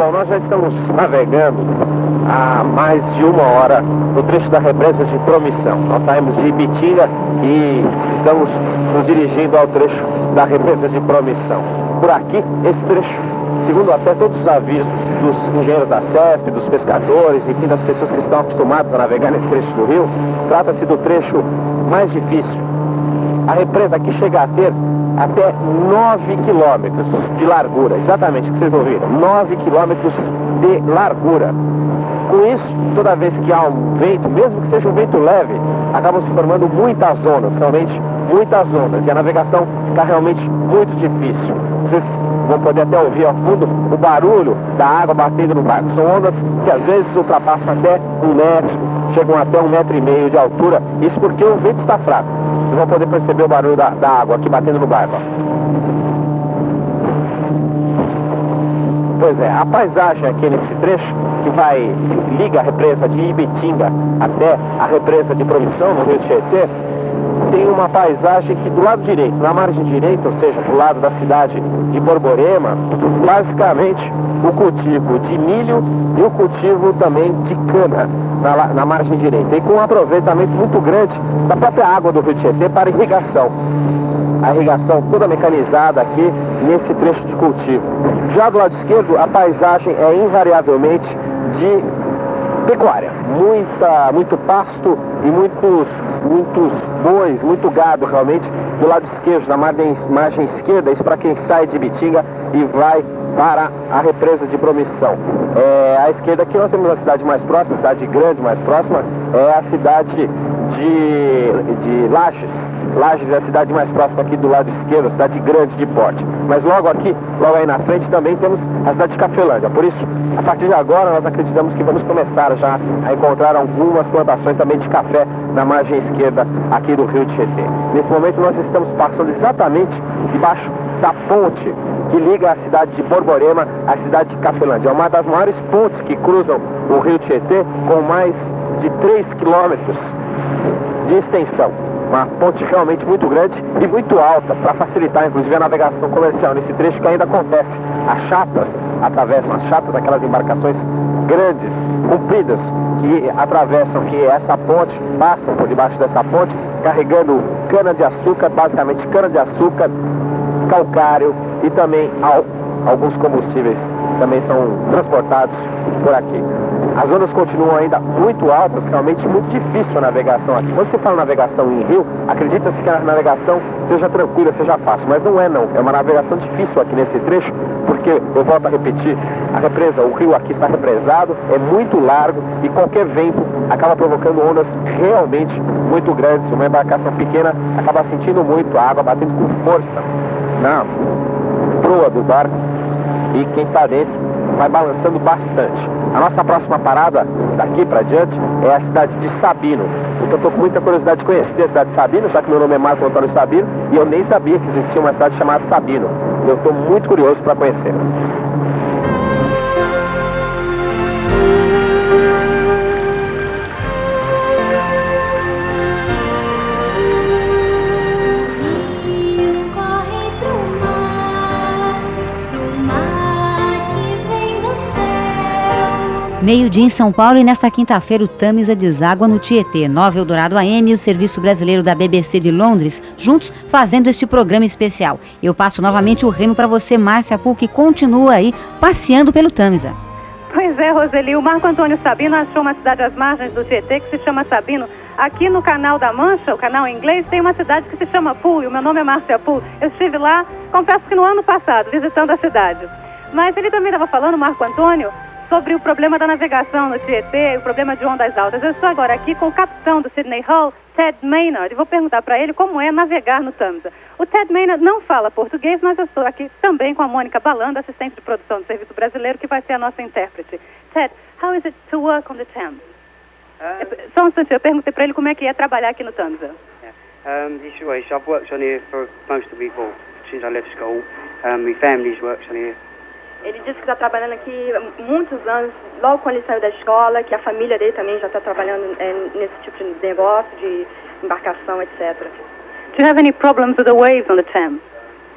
Bom, nós já estamos navegando há mais de uma hora no trecho da represa de Promissão. Nós saímos de Ibitinga e estamos nos dirigindo ao trecho da represa de Promissão. Por aqui, esse trecho, segundo até todos os avisos dos engenheiros da CESP, dos pescadores, enfim, das pessoas que estão acostumadas a navegar nesse trecho do rio, trata-se do trecho mais difícil. A represa aqui chega a ter até 9 quilômetros de largura, exatamente o que vocês ouviram, 9 quilômetros de largura. Com isso, toda vez que há um vento, mesmo que seja um vento leve, acabam se formando muitas ondas, realmente muitas ondas, e a navegação está realmente muito difícil. Vocês vão poder até ouvir ao fundo o barulho da água batendo no barco. São ondas que às vezes ultrapassam até um metro, chegam até um metro e meio de altura, isso porque o vento está fraco. Vocês vão poder perceber o barulho da, da água aqui batendo no barco. Pois é, a paisagem aqui nesse trecho, que vai, liga a represa de Ibitinga até a represa de Promissão, no Rio Tietê, tem uma paisagem que do lado direito, na margem direita, ou seja, do lado da cidade de Borborema, basicamente o cultivo de milho e o cultivo também de cana na, na margem direita. E com um aproveitamento muito grande da própria água do Rio Tietê para irrigação. A irrigação toda mecanizada aqui nesse trecho de cultivo. Já do lado esquerdo, a paisagem é invariavelmente de pecuária. Muita, muito pasto e muitos, muitos bois, muito gado realmente do lado esquerdo, na margem, margem esquerda, isso para quem sai de Bitinga e vai para a represa de Promissão. É, à esquerda aqui nós temos a cidade mais próxima, cidade grande mais próxima, é a cidade de, de Lages. Lages é a cidade mais próxima aqui do lado esquerdo, a cidade grande de porte. Mas logo aqui, logo aí na frente, também temos a cidade de Cafelândia. Por isso, a partir de agora, nós acreditamos que vamos começar já a encontrar algumas plantações também de café na margem esquerda aqui do Rio Tietê. Nesse momento, nós estamos passando exatamente debaixo da ponte que liga a cidade de Borborema à cidade de Cafelândia. É uma das maiores pontes que cruzam o Rio Tietê, com mais de 3 quilômetros de extensão. Uma ponte realmente muito grande e muito alta para facilitar, inclusive, a navegação comercial nesse trecho que ainda acontece. As chatas atravessam as chatas, aquelas embarcações grandes, compridas, que atravessam que essa ponte, passam por debaixo dessa ponte, carregando cana-de-açúcar, basicamente cana-de-açúcar, calcário e também al- alguns combustíveis também são transportados por aqui. As ondas continuam ainda muito altas, realmente muito difícil a navegação aqui. Quando se fala navegação em rio, acredita-se que a navegação seja tranquila, seja fácil, mas não é não. É uma navegação difícil aqui nesse trecho, porque, eu volto a repetir, a represa, o rio aqui está represado, é muito largo e qualquer vento acaba provocando ondas realmente muito grandes. Uma embarcação pequena acaba sentindo muito a água batendo com força na proa do barco e quem está dentro vai balançando bastante. A nossa próxima parada daqui para diante é a cidade de Sabino. Então estou com muita curiosidade de conhecer a cidade de Sabino, já que meu nome é Márcio Antônio Sabino e eu nem sabia que existia uma cidade chamada Sabino. Eu estou muito curioso para conhecer. Meio-dia em São Paulo e nesta quinta-feira o Tamisa deságua no Tietê. Nova Eldorado AM e o Serviço Brasileiro da BBC de Londres, juntos fazendo este programa especial. Eu passo novamente o remo para você, Márcia Pul, que continua aí passeando pelo Tamisa. Pois é, Roseli, o Marco Antônio Sabino achou uma cidade às margens do Tietê que se chama Sabino. Aqui no canal da Mancha, o canal em inglês, tem uma cidade que se chama Pool, e o meu nome é Márcia Pool. Eu estive lá, confesso que no ano passado, visitando a cidade. Mas ele também estava falando, Marco Antônio, sobre o problema da navegação no Tietê, o problema de ondas altas. Eu estou agora aqui com o capitão do Sydney Hall, Ted Maynard, e vou perguntar para ele como é navegar no Tamsa. O Ted Maynard não fala português, mas eu estou aqui também com a Mônica Balanda, assistente de produção do Serviço Brasileiro, que vai ser a nossa intérprete. Ted, how is it to work on the Thames? Só um instante, eu perguntei para ele como é que é trabalhar aqui no Tamsa. Um, this way, so I've worked on here for most of it, well, since I left school. Um, my family's worked on here. Ele disse que está trabalhando aqui há muitos anos, logo quando ele saiu da escola, que a família dele também já está trabalhando é, nesse tipo de negócio, de embarcação, etc. Do you have any problems with the waves on the Thames?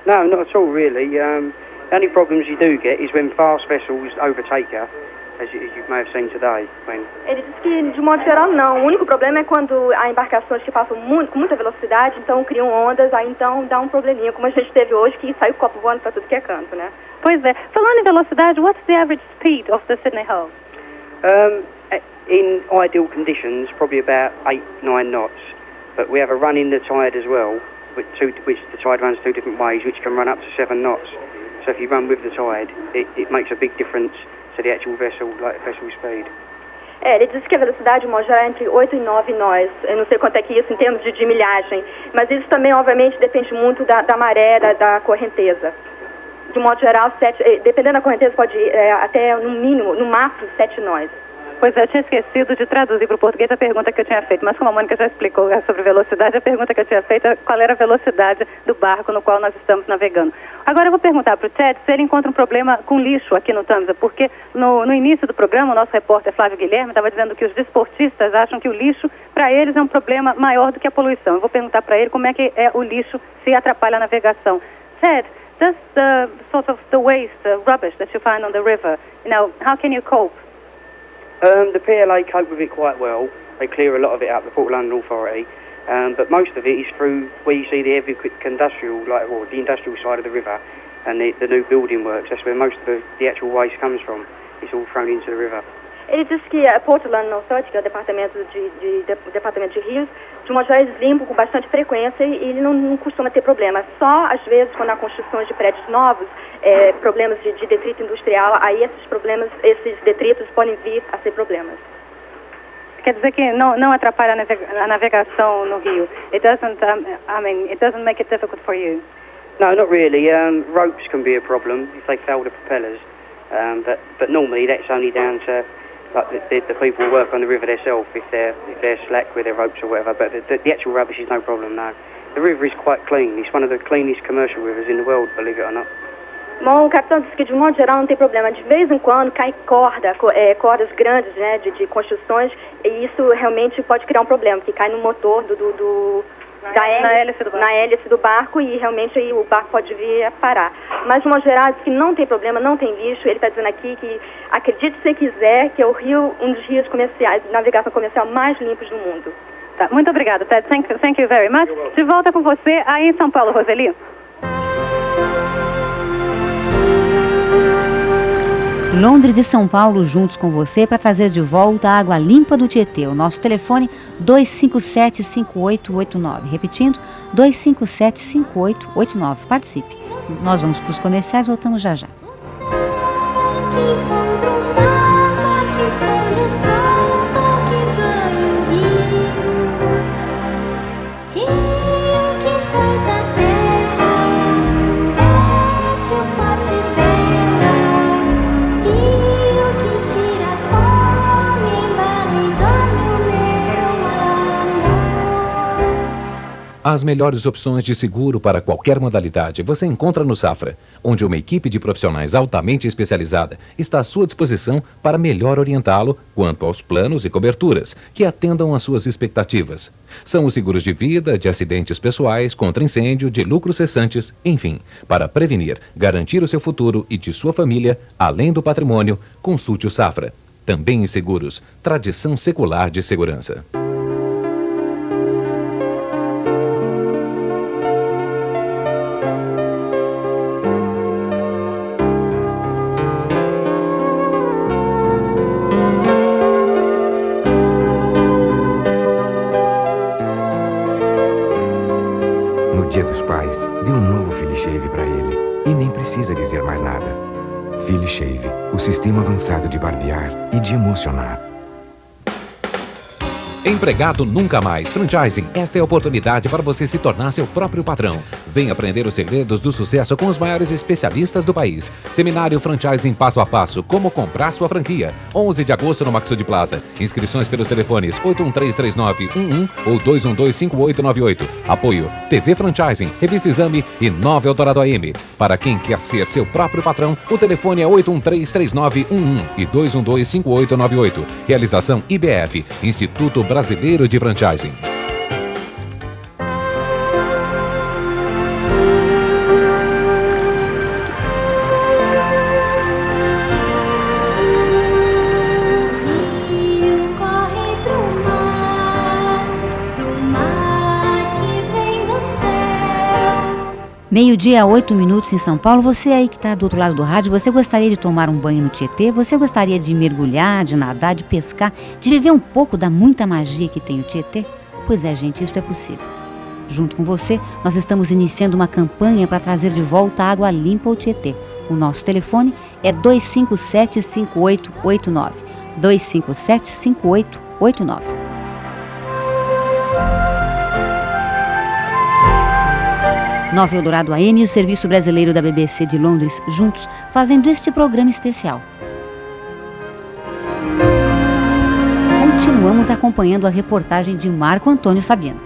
No, not at all, really. Um, the only problems you do get is when fast vessels overtake you, as you, as you may have seen today. When Ele disse que, de modo geral, não. O único problema é quando há embarcações que passam muito, com muita velocidade, então criam ondas, aí então dá um probleminha, como a gente teve hoje, que saiu copo voando para tudo que é canto, né? Pois é. Falando em velocidade, what's the average speed of the Sydney Hull? Um, eh, in ideal conditions, probably about eight, nine knots. But we have a run in the tide as well, which, two, which the tide runs two different ways, which can run up to seven knots. So if you run with the tide, it, it makes a big difference to the actual vessel, like vessel speed. É, ele disse que a velocidade, geral, é entre 8 e 9 nós. Eu não sei quanto é que é isso em termos de, de milhagem. Mas isso também, obviamente, depende muito da, da maré, da, da correnteza. De modo geral, sete, eh, dependendo da correnteza, pode ir eh, até, no mínimo, no máximo, 7 nós. Pois é, eu tinha esquecido de traduzir para o português a pergunta que eu tinha feito, mas como a Mônica já explicou sobre velocidade, a pergunta que eu tinha feito é qual era a velocidade do barco no qual nós estamos navegando. Agora eu vou perguntar para o Ted se ele encontra um problema com lixo aqui no Tamsa, porque no, no início do programa o nosso repórter Flávio Guilherme estava dizendo que os desportistas acham que o lixo para eles é um problema maior do que a poluição. Eu vou perguntar para ele como é que é o lixo se atrapalha a navegação. Ted, does the sort of the waste, the rubbish that you find on the river, you know, how can you cope? Um, the PLA cope with it quite well. They clear a lot of it out, the Port London Authority. Um, but most of it is through where you see the heavy industrial, like the industrial side of the river, and the, the new building works. That's where most of the, the actual waste comes from. It's all thrown into the river. Ele diz que a Portland Authority, que departamento de, de, de, departamento de rios, de geral eles limpam com bastante frequência e ele não, não costuma ter problema. Só às vezes quando há construções de prédios novos, é, problemas de, de detrito industrial, aí esses problemas, esses detritos podem vir a ser problemas. Quer dizer que não, não atrapalha a, navega a navegação no rio. It doesn't, um, I mean, it doesn't make it difficult for you. No, not really. Um, ropes can be a problem if they fail the propellers, um, but but normally that's only down to like the, the, people work on the river themselves if they're if they're slack with their ropes or whatever. But the, the, actual rubbish is no problem. No, the river is quite clean. It's one of the cleanest commercial rivers in the world, believe it or not. Bom, o capitão disse que de modo geral não tem problema. De vez em quando cai corda, co é, cordas grandes né, de, de, construções, e isso realmente pode criar um problema, que cai no motor do, do, do da hélice, na, hélice do barco. na hélice do barco e realmente aí o barco pode vir a parar. Mas de modo geral, diz que não tem problema, não tem lixo. Ele está dizendo aqui que, acredite se quiser, que é o rio, um dos rios comerciais, de navegação comercial mais limpos do mundo. Tá, muito obrigada, Ted. Thank, you, thank you very much. De volta com você aí em São Paulo, Roseli. Londres e São Paulo juntos com você para trazer de volta a água limpa do Tietê. O nosso telefone 257-5889. Repetindo, 257-5889. Participe. Nós vamos para os comerciais, voltamos já já. As melhores opções de seguro para qualquer modalidade você encontra no Safra, onde uma equipe de profissionais altamente especializada está à sua disposição para melhor orientá-lo quanto aos planos e coberturas que atendam às suas expectativas. São os seguros de vida, de acidentes pessoais, contra incêndio, de lucros cessantes, enfim, para prevenir, garantir o seu futuro e de sua família, além do patrimônio, consulte o Safra. Também em seguros, tradição secular de segurança. Avançado de barbear e de emocionar. Empregado nunca mais. Franchising. Esta é a oportunidade para você se tornar seu próprio patrão. Venha aprender os segredos do sucesso com os maiores especialistas do país. Seminário Franchising Passo a Passo. Como comprar sua franquia. 11 de agosto no Maxud Plaza. Inscrições pelos telefones 8133911 ou 2125898. Apoio TV Franchising, Revista Exame e 9 Eldorado AM. Para quem quer ser seu próprio patrão, o telefone é 8133911 e 2125898. Realização IBF, Instituto Brasileiro de Franchising. Meio-dia, oito minutos em São Paulo. Você aí que está do outro lado do rádio, você gostaria de tomar um banho no Tietê? Você gostaria de mergulhar, de nadar, de pescar, de viver um pouco da muita magia que tem o Tietê? Pois é, gente, isso é possível. Junto com você, nós estamos iniciando uma campanha para trazer de volta a água limpa ao Tietê. O nosso telefone é 257-5889. 257-5889. Nova Eldorado AM e o Serviço Brasileiro da BBC de Londres, juntos, fazendo este programa especial. continuamos acompanhando a reportagem de Marco Antônio Sabino.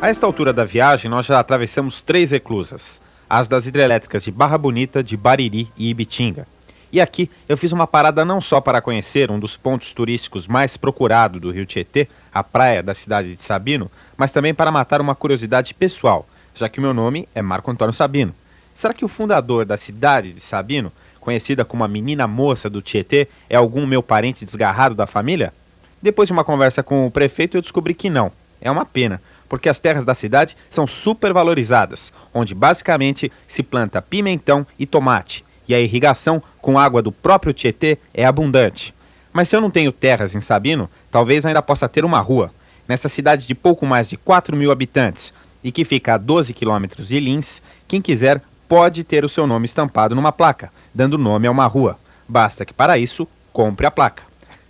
A esta altura da viagem, nós já atravessamos três reclusas: as das hidrelétricas de Barra Bonita, de Bariri e Ibitinga. E aqui eu fiz uma parada não só para conhecer um dos pontos turísticos mais procurados do Rio Tietê, a praia da cidade de Sabino, mas também para matar uma curiosidade pessoal, já que o meu nome é Marco Antônio Sabino. Será que o fundador da cidade de Sabino, conhecida como a menina moça do Tietê, é algum meu parente desgarrado da família? Depois de uma conversa com o prefeito, eu descobri que não. É uma pena, porque as terras da cidade são supervalorizadas, onde basicamente se planta pimentão e tomate, e a irrigação com água do próprio Tietê é abundante. Mas se eu não tenho terras em Sabino, talvez ainda possa ter uma rua. Nessa cidade de pouco mais de 4 mil habitantes e que fica a 12 quilômetros de Lins, quem quiser pode ter o seu nome estampado numa placa, dando nome a uma rua. Basta que para isso compre a placa.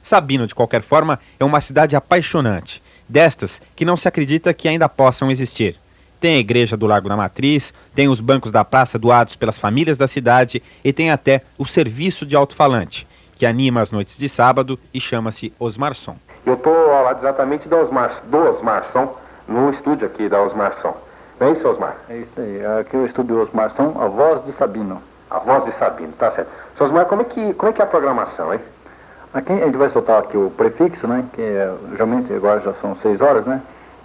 Sabino, de qualquer forma, é uma cidade apaixonante, destas que não se acredita que ainda possam existir. Tem a igreja do Largo da Matriz, tem os bancos da praça doados pelas famílias da cidade e tem até o serviço de alto-falante, que anima as noites de sábado e chama-se Osmar Som. Eu estou ao lado exatamente do Osmar, do Osmar Som, no estúdio aqui da Osmar Som. Não é isso, Osmar? É isso aí. Aqui o estúdio Osmar Som, a voz de Sabino. A voz de Sabino, tá certo. Seu Osmar, como é que, como é, que é a programação, hein? Aqui a gente vai soltar aqui o prefixo, né? Que é, geralmente agora já são seis horas, né?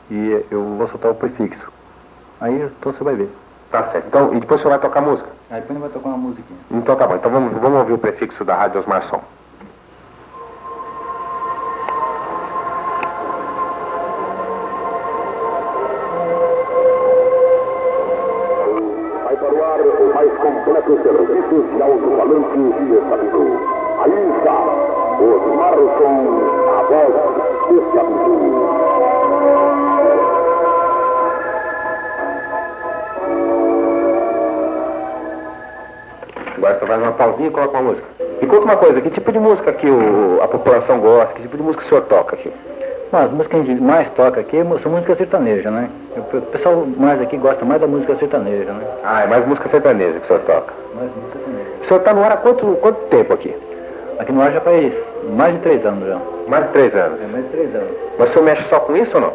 E eu vou soltar o prefixo. Aí então você vai ver. Tá certo. Então, e depois você vai tocar música? Aí depois a gente vai tocar uma música. Então tá bom. Então vamos, vamos ouvir o prefixo da Rádio Osmar Som. Agora você faz uma pausinha e coloca uma música. E conta uma coisa, que tipo de música que o, a população gosta, que tipo de música o senhor toca aqui? Bom, as músicas que a gente mais toca aqui são música sertaneja, né? O pessoal mais aqui gosta mais da música sertaneja, né? Ah, é mais música sertaneja que o senhor toca. Mais música sertaneja. O senhor está no ar há quanto, quanto tempo aqui? Aqui no ar já faz mais de três anos já. Mais de três anos? É, mais de três anos. Mas o senhor mexe só com isso ou não?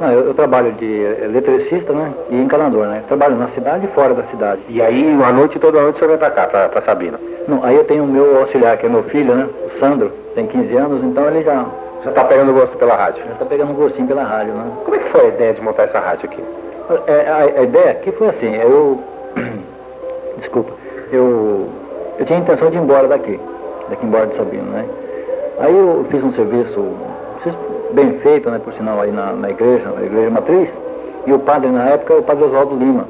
Não, eu, eu trabalho de eletricista, né? E encanador, né? Trabalho na cidade e fora da cidade. E aí, à noite, toda noite, senhor vem pra cá, pra, pra Sabina? Não, aí eu tenho o meu auxiliar, que é meu filho, né? O Sandro, tem 15 anos, então ele já... Já tá pegando gosto pela rádio? Já tá pegando gostinho pela rádio, né? Como é que foi a ideia de montar essa rádio aqui? É, a, a ideia aqui foi assim, eu... Desculpa, eu... Eu tinha a intenção de ir embora daqui, daqui embora de Sabino, né? Aí eu fiz um serviço bem feito, né, por sinal, aí na, na igreja, na igreja matriz, e o padre na época é o padre Oswaldo Lima.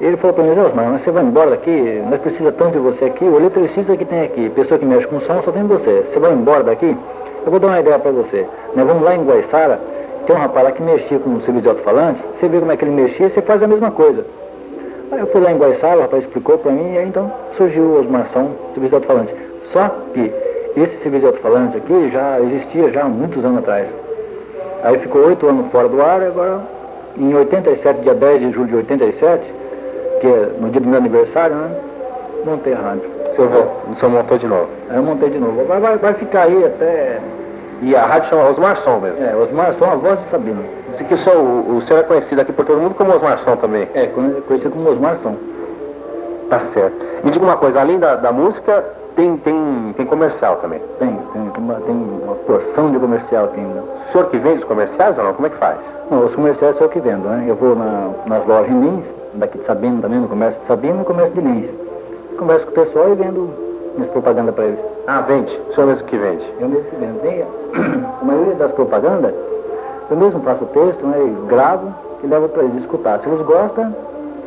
Ele falou para mim, Osmar, mas você vai embora daqui, nós precisamos tanto de você aqui, o eletricista que tem aqui, pessoa que mexe com som, só tem você. Você vai embora daqui? Eu vou dar uma ideia para você. Nós vamos lá em Guaiçara, tem um rapaz lá que mexia com o serviço de alto-falante, você vê como é que ele mexia, você faz a mesma coisa. Aí eu fui lá em Guaiçara, o rapaz explicou para mim, e aí então surgiu o Osmar Som, serviço de alto-falante. Só que esse serviço de alto-falante aqui já existia já há muitos anos atrás. Aí ficou oito anos fora do ar, e agora em 87, dia 10 de julho de 87, que é no dia do meu aniversário, né? Montei a rádio. O senhor, o senhor montou de novo? Aí eu montei de novo. Vai, vai, vai ficar aí até. E a rádio chama Osmar Som mesmo? É, Osmar Som, a voz de Sabino. Esse que o senhor, o senhor é conhecido aqui por todo mundo como Osmar Som também? É, conhecido como Osmar Som. Tá certo. Me diga uma coisa, além da, da música, tem, tem, tem comercial também? Tem, tem, tem, uma, tem uma porção de comercial aqui ainda. O senhor que vende os comerciais ou não? Como é que faz? Não, os comerciais sou eu que vendo, né? Eu vou na, nas lojas em Lins, daqui de Sabino também, no comércio de Sabino e no comércio de Lins. Converso com o pessoal e vendo minhas propagandas para eles. Ah, vende? O senhor mesmo que vende? Eu mesmo que vendo. Tem, a maioria das propagandas, eu mesmo faço o texto, né? E gravo e levo para eles escutar. Se eles gostam,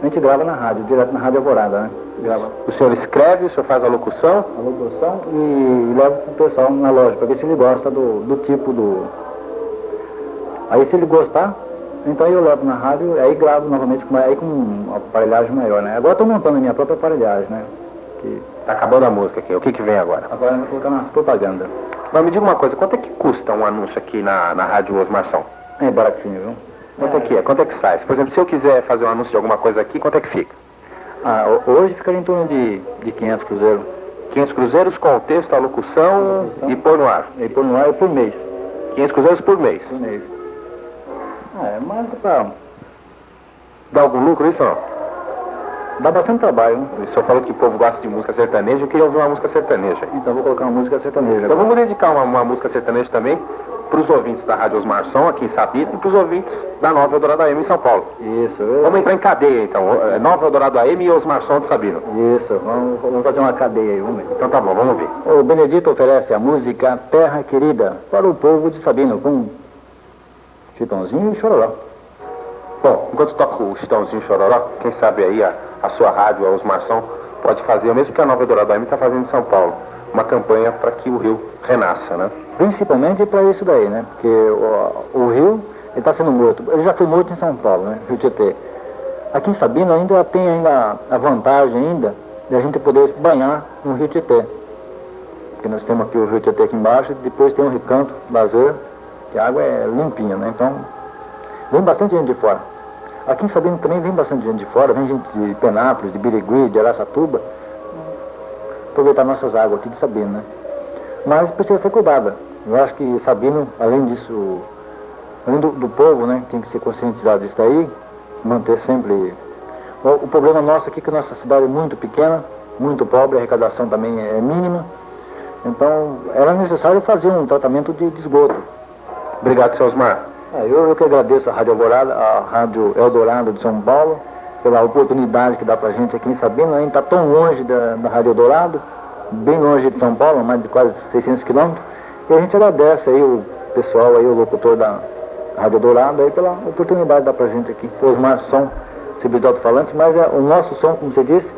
a gente grava na rádio, direto na Rádio Alvorada, né? Grava. O senhor escreve, o senhor faz a locução? A locução e leva pro pessoal na loja, para ver se ele gosta do, do tipo do... Aí se ele gostar, então eu levo na rádio, aí gravo novamente, com, aí com uma aparelhagem maior, né? Agora estou montando a minha própria aparelhagem, né? Que... Tá acabando a música aqui, o que que vem agora? Agora eu vou colocar nas propagandas. Mas me diga uma coisa, quanto é que custa um anúncio aqui na, na Rádio Osmar Som? É baratinho, viu? Quanto é que é? Quanto é que sai? Por exemplo, se eu quiser fazer um anúncio de alguma coisa aqui, quanto é que fica? Ah, hoje ficaria em torno de, de 500 cruzeiros. 500 cruzeiros com o texto, a locução, e pôr no ar? E pôr no ar é por mês. 500 cruzeiros por mês. Por mês. É, mas pra... Dá algum lucro isso não? Dá bastante trabalho. Né? O senhor falou que o povo gosta de música sertaneja, eu queria ouvir uma música sertaneja. Então vou colocar uma música sertaneja. Então vamos dedicar uma, uma música sertaneja também para os ouvintes da Rádio Osmar Som, aqui em Sabino, e para os ouvintes da Nova Eldorado AM em São Paulo. Isso. Eu... Vamos entrar em cadeia então, É Nova Eldorado AM e Osmar Som de Sabino. Isso, vamos, vamos fazer uma cadeia aí, vamos ver. Então tá bom, vamos ver. O Benedito oferece a música Terra Querida para o povo de Sabino, com Chitãozinho e Chororó. Bom, enquanto toca o Chitãozinho e Chororó, quem sabe aí a, a sua rádio, a Osmar Som, pode fazer, o mesmo que a Nova Eldorado AM está fazendo em São Paulo, uma campanha para que o rio renasça, né? Principalmente para isso daí, né? Porque o, o rio está sendo morto. Ele já foi morto em São Paulo, né? Rio Tietê. Aqui em Sabino ainda tem ainda a vantagem ainda de a gente poder banhar no Rio Tietê. Porque nós temos aqui o Rio Tietê aqui embaixo, depois tem um recanto, lazer, que a água é limpinha, né? Então, vem bastante gente de fora. Aqui em Sabino também vem bastante gente de fora, vem gente de Penápolis, de Birigui, de Araçatuba, aproveitar nossas águas aqui de Sabino, né? Mas precisa ser cuidada. Eu acho que Sabino, além disso, além do, do povo, né, tem que ser conscientizado disso daí, manter sempre. O, o, problema nosso aqui é que nossa cidade é muito pequena, muito pobre, a arrecadação também é mínima. Então era necessário fazer um tratamento de, de esgoto. Obrigado, seu Osmar. É, eu, eu que agradeço a Rádio Alvorada, a Rádio Eldorado de São Paulo, pela oportunidade que dá pra gente aqui em Sabino. A gente está tão longe da, da Rádio Eldorado, bem longe de São Paulo, mais de quase 600 quilômetros. E a gente agradece aí o pessoal, aí, o locutor da Rádio Dourado, aí, pela oportunidade que dá pra gente aqui. Osmar Som, de alto-falante, mas é, o nosso som, como você disse,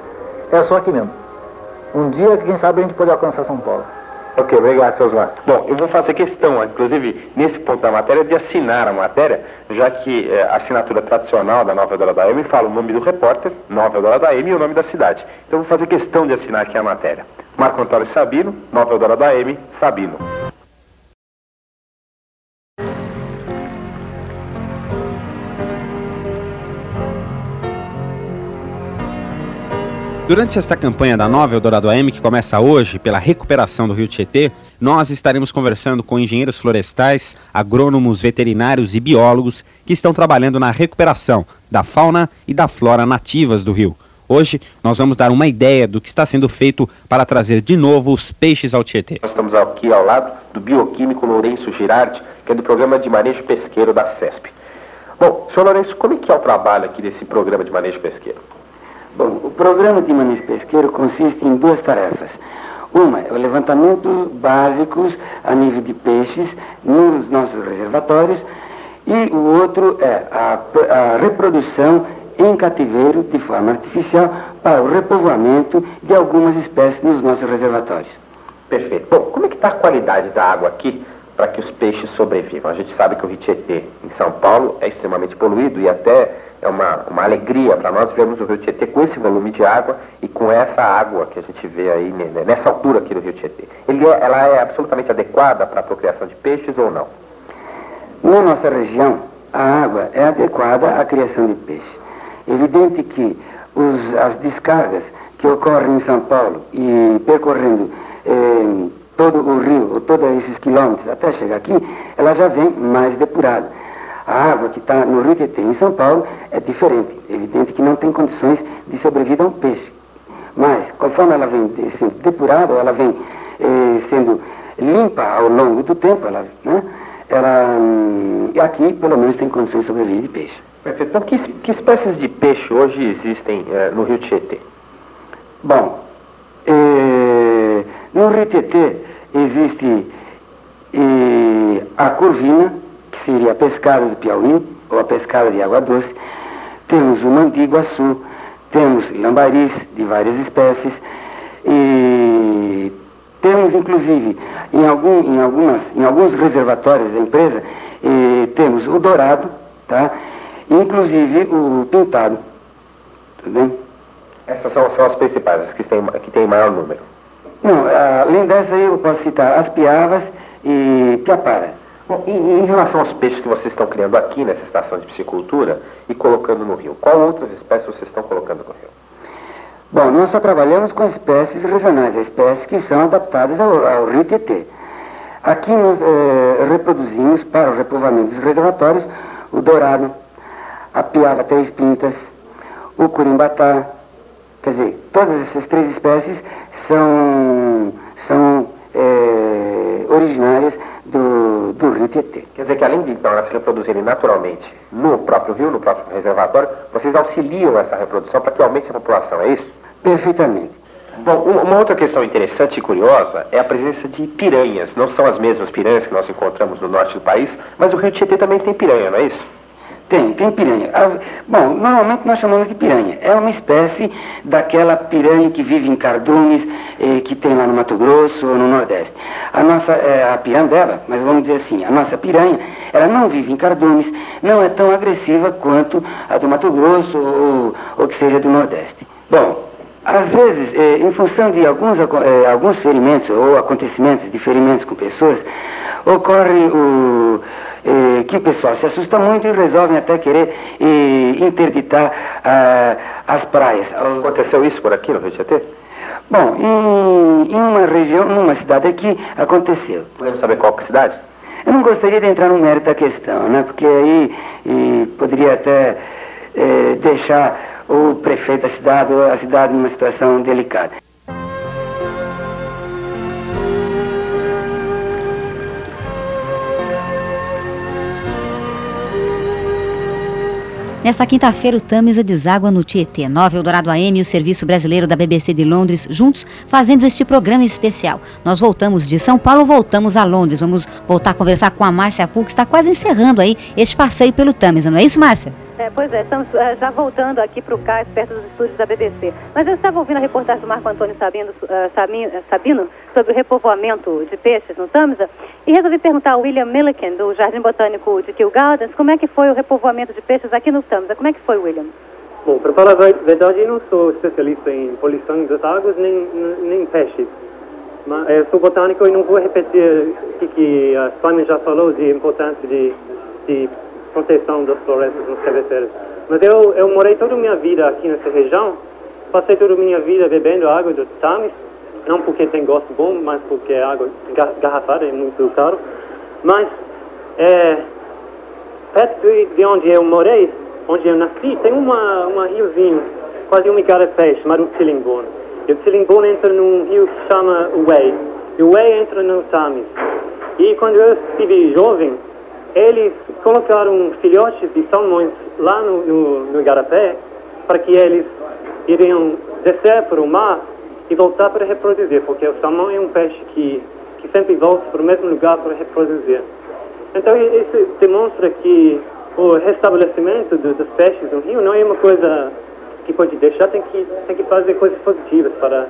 é só aqui mesmo. Um dia, quem sabe, a gente pode alcançar São Paulo. Ok, obrigado, Osmar. Bom, eu vou fazer questão, inclusive, nesse ponto da matéria, de assinar a matéria, já que é, a assinatura tradicional da Nova Eldorado AM fala o nome do repórter, Nova Eldorado AM, e o nome da cidade. Então eu vou fazer questão de assinar aqui a matéria. Marco Antônio Sabino, Nova Eldorado AM, Sabino. Durante esta campanha da Nova Eldorado AM, que começa hoje pela recuperação do Rio Tietê, nós estaremos conversando com engenheiros florestais, agrônomos, veterinários e biólogos que estão trabalhando na recuperação da fauna e da flora nativas do rio. Hoje nós vamos dar uma ideia do que está sendo feito para trazer de novo os peixes ao Tietê. Nós estamos aqui ao lado do bioquímico Lourenço Girardi, que é do programa de manejo pesqueiro da CESP. Bom, senhor Lourenço, como é que é o trabalho aqui desse programa de manejo pesqueiro? Bom, o programa de manejo pesqueiro consiste em duas tarefas. Uma é o levantamento básicos a nível de peixes nos nossos reservatórios e o outro é a, a reprodução em cativeiro de forma artificial para o repovoamento de algumas espécies nos nossos reservatórios. Perfeito. Bom, como é que está a qualidade da água aqui para que os peixes sobrevivam? A gente sabe que o Rio Tietê, em São Paulo, é extremamente poluído e até é uma, uma alegria para nós vermos o Rio Tietê com esse volume de água e com essa água que a gente vê aí nessa altura aqui do Rio Tietê. Ele é, ela é absolutamente adequada para a procriação de peixes ou não? Na nossa região, a água é adequada à criação de peixes. Evidente que os, as descargas que ocorrem em São Paulo e percorrendo eh, todo o rio, todos esses quilômetros até chegar aqui, ela já vem mais depurada. A água que está no Rio Tietê, em São Paulo, é diferente. É evidente que não tem condições de sobrevida a um peixe. Mas, conforme ela vem sendo depurada, ela vem eh, sendo limpa ao longo do tempo, ela, né, ela hum, aqui, pelo menos, tem condições de sobrevivência de peixe. Perfeito. Então, que, que espécies de peixe hoje existem eh, no Rio Tietê? Bom, eh, no Rio Tietê existe eh, a curvina, que seria a pescada do Piauí, ou a pescada de água doce, temos o mandiguaçu, temos lambaris de várias espécies, e temos inclusive em, algum, em, algumas, em alguns reservatórios da empresa, temos o dourado, tá? inclusive o pintado. Tudo bem? Essas são, são as principais, as que têm, que têm maior número. Não, além dessa eu posso citar as piavas e piapara. Bom, e, em relação aos peixes que vocês estão criando aqui nessa estação de piscicultura e colocando no rio, qual outras espécies vocês estão colocando no rio? Bom, nós só trabalhamos com espécies regionais, espécies que são adaptadas ao, ao rio Tietê. Aqui nós eh, reproduzimos para o repovoamento dos reservatórios o dourado, a piava três pintas, o curimbatá. Quer dizer, todas essas três espécies são, são eh, originárias do, do rio Tietê. Quer dizer que além de então, elas se reproduzirem naturalmente no próprio rio, no próprio reservatório, vocês auxiliam essa reprodução para que aumente a população, é isso? Perfeitamente. Bom, um- uma outra questão interessante e curiosa é a presença de piranhas. Não são as mesmas piranhas que nós encontramos no norte do país, mas o rio Tietê também tem piranha, não é isso? Tem, tem piranha. Ah, Bom, normalmente nós chamamos de piranha. É uma espécie daquela piranha que vive em cardumes, eh, que tem lá no Mato Grosso ou no Nordeste. A nossa, eh, a pirandela, mas vamos dizer assim, a nossa piranha, ela não vive em cardumes, não é tão agressiva quanto a do Mato Grosso ou, ou que seja do Nordeste. Bom, às vezes, eh, em função de alguns, eh, alguns ferimentos ou acontecimentos de ferimentos com pessoas, ocorre o, eh, que o pessoal se assusta muito e resolvem até querer eh, interditar ah, as praias. Aconteceu isso por aqui no Rio Tietê? Bom, em, em uma região, numa cidade aqui, aconteceu. Podemos saber qual que é cidade? Eu não gostaria de entrar no mérito da questão, né? Porque aí eh, poderia até eh, deixar o prefeito da cidade a cidade numa situação delicada. Nesta quinta-feira, o Tamisa deságua no Tietê. 9 Eldorado AM e o Serviço Brasileiro da BBC de Londres, juntos, fazendo este programa especial. Nós voltamos de São Paulo, voltamos a Londres. Vamos voltar a conversar com a Márcia Puc, que está quase encerrando aí este passeio pelo Tamisa, não é isso, Márcia? É, pois é, estamos eh, já voltando aqui para o CAIS, perto dos estúdios da BBC. Mas eu estava ouvindo a reportagem do Marco Antônio Sabino, eh, Sabi- eh, Sabino sobre o repovoamento de peixes no Tamisa e resolvi perguntar ao William Milliken, do Jardim Botânico de Kew Gardens, como é que foi o repovoamento de peixes aqui no Tamisa. Como é que foi, William? Bom, para falar a ver- verdade, eu não sou especialista em poluição das águas nem, nem peixes. Mas eu sou botânico e não vou repetir o que, que a Simon já falou de importância de, de proteção das florestas nos cabeceiros. Mas eu, eu morei toda a minha vida aqui nessa região, passei toda a minha vida bebendo água do Tamis, não porque tem gosto bom, mas porque a água ga- garrafada é muito caro. Mas, é, perto de, de onde eu morei, onde eu nasci, tem uma, uma riozinho, quase um igarapé, chamado Tillinghorn. E o Tillinghorn entra num rio que se chama Wei. E o Wei entra no Tamis. E quando eu estive jovem, eles colocaram filhotes de salmões lá no, no, no igarapé para que eles iriam descer para o mar e voltar para reproduzir, porque o salmão é um peixe que, que sempre volta para o mesmo lugar para reproduzir. Então isso demonstra que o restabelecimento do- dos peixes no rio não é uma coisa que pode deixar, tem que, tem que fazer coisas positivas para,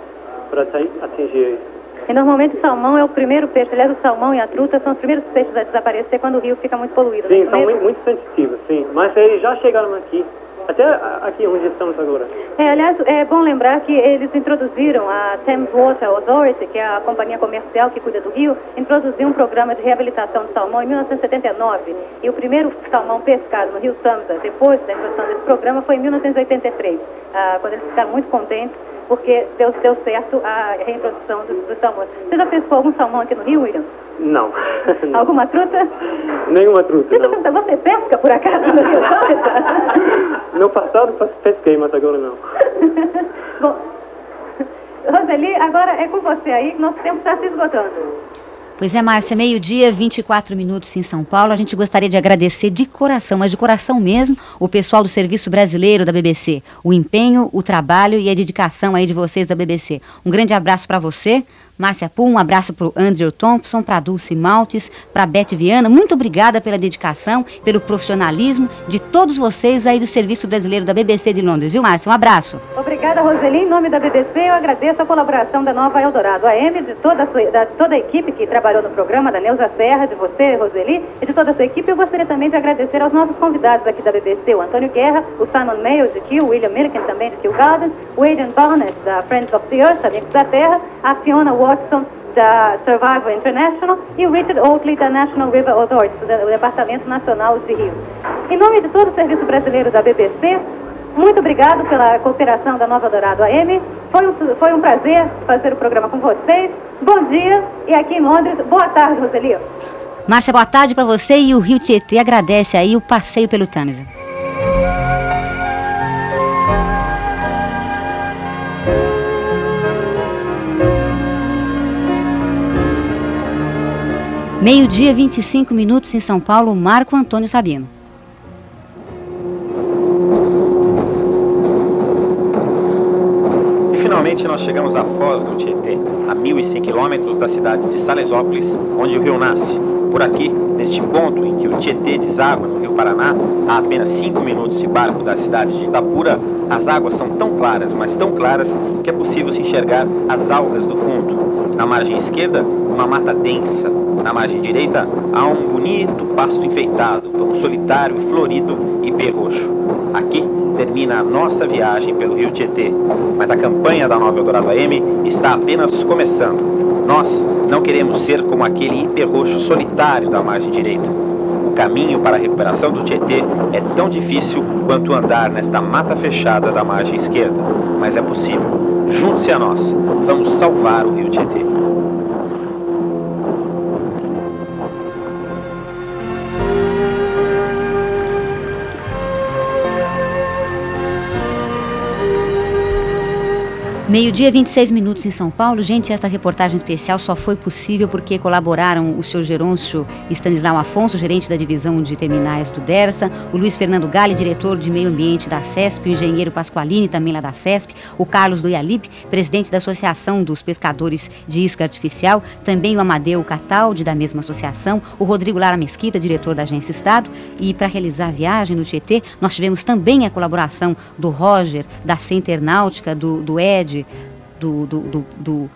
para ati- atingir isso. E normalmente o salmão é o primeiro peixe, aliás, o salmão e a truta são os primeiros peixes a desaparecer quando o rio fica muito poluído. Sim, não são muito, muito sensitivos, sim. Mas eles já chegaram aqui, até aqui onde estamos agora. É, aliás, é bom lembrar que eles introduziram a Thames Water Authority, que é a companhia comercial que cuida do rio, introduziu um programa de reabilitação de salmão em 1979. E o primeiro salmão pescado no rio Tamsa, depois da introdução desse programa, foi em 1983, ah, quando eles ficaram muito contentes porque deu, deu certo a reintrodução dos, dos salmões. Você já pescou algum salmão aqui no rio, William? Não. Alguma truta? Nenhuma truta, Deixa não. você pesca por acaso no rio? No passado pesquei, mas agora não. Bom, Roseli, agora é com você aí, que nosso tempo está se esgotando. Pois é, Márcia, meio-dia, 24 minutos em São Paulo. A gente gostaria de agradecer de coração, mas de coração mesmo, o pessoal do Serviço Brasileiro da BBC. O empenho, o trabalho e a dedicação aí de vocês da BBC. Um grande abraço para você, Márcia Pum, um abraço para o Andrew Thompson, para Dulce Maltes, para Beth Viana. Muito obrigada pela dedicação, pelo profissionalismo de todos vocês aí do Serviço Brasileiro da BBC de Londres. Viu, Márcia? Um abraço. Obrigada, Roseli. Em nome da BBC, eu agradeço a colaboração da Nova Eldorado AM, de toda a, sua, da, toda a equipe que trabalhou no programa, da Neuza Serra, de você, Roseli, e de toda a sua equipe. Eu gostaria também de agradecer aos nossos convidados aqui da BBC, o Antônio Guerra, o Simon Mayo, de Kew, o William Milliken, também de Kew Gardens, o Adrian Barnett, da Friends of the Earth, Amigos da Terra, a Fiona Watson, da Survival International, e o Richard Oakley, da National River Authority, do Departamento Nacional de Rios. Em nome de todo o Serviço Brasileiro da BBC, muito obrigado pela cooperação da Nova Dourado AM Foi um, foi um prazer fazer o programa com vocês. Bom dia e aqui em Londres, boa tarde, Roseli. Márcia, boa tarde para você e o Rio Tietê agradece aí o passeio pelo Tâmisa. Meio-dia, 25 minutos em São Paulo, Marco Antônio Sabino. E finalmente nós chegamos a Foz do Tietê, a 1.100 quilômetros da cidade de Salesópolis, onde o rio nasce. Por aqui, neste ponto em que o Tietê deságua no Rio Paraná, a apenas 5 minutos de barco da cidade de Itapura, as águas são tão claras, mas tão claras, que é possível se enxergar as algas do fundo. Na margem esquerda, uma mata densa. Na margem direita, há um bonito pasto enfeitado, tão solitário e florido e roxo. Aqui termina a nossa viagem pelo Rio Tietê, mas a campanha da Nova Eldorado AM está apenas começando. Nós não queremos ser como aquele hiperroxo solitário da margem direita. O caminho para a recuperação do Tietê é tão difícil quanto andar nesta mata fechada da margem esquerda, mas é possível. Junte-se a nós. Vamos salvar o Rio Tietê. Meio-dia, 26 minutos em São Paulo. Gente, esta reportagem especial só foi possível porque colaboraram o senhor Gerôncio Stanislau Afonso, gerente da divisão de terminais do DERSA, o Luiz Fernando Gale, diretor de meio ambiente da CESP, o engenheiro Pasqualini, também lá da CESP, o Carlos do Ialip, presidente da Associação dos Pescadores de Isca Artificial, também o Amadeu Cataldi, da mesma associação, o Rodrigo Lara Mesquita, diretor da Agência Estado. E para realizar a viagem no Tietê, nós tivemos também a colaboração do Roger, da Center Náutica, do, do Ed, do, do, do, do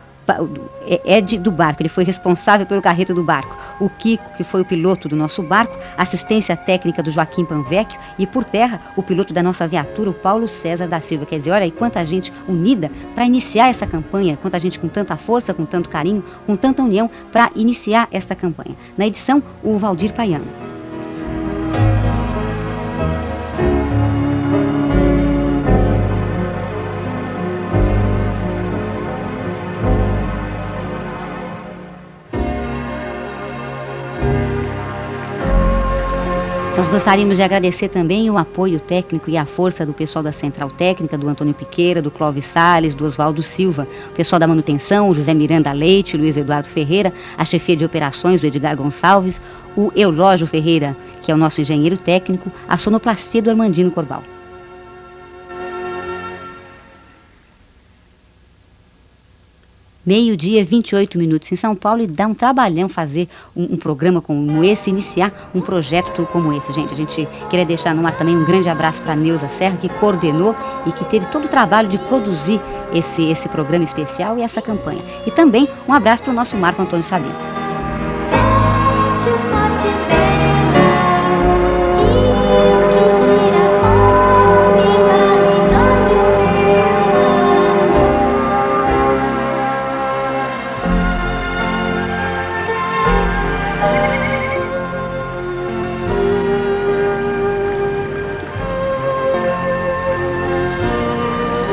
Ed do barco, ele foi responsável pelo carreto do barco. O Kiko, que foi o piloto do nosso barco, assistência técnica do Joaquim Panvecchio e por terra, o piloto da nossa viatura, o Paulo César da Silva. Quer dizer, olha aí quanta gente unida para iniciar essa campanha, quanta gente com tanta força, com tanto carinho, com tanta união para iniciar esta campanha. Na edição, o Valdir Paiano. Nós gostaríamos de agradecer também o apoio técnico e a força do pessoal da Central Técnica, do Antônio Piqueira, do Clóvis Salles, do Oswaldo Silva, o pessoal da manutenção, o José Miranda Leite, Luiz Eduardo Ferreira, a chefia de operações, do Edgar Gonçalves, o Eulógio Ferreira, que é o nosso engenheiro técnico, a sonoplastia do Armandino Corval. Meio-dia, 28 minutos em São Paulo e dá um trabalhão fazer um, um, programa como esse, iniciar um projeto como esse, gente. A gente queria deixar no ar também um grande abraço para Neuza Serra, que coordenou e que teve todo o trabalho de produzir esse, esse programa especial e essa campanha. E também um abraço para o nosso Marco Antônio Sabino.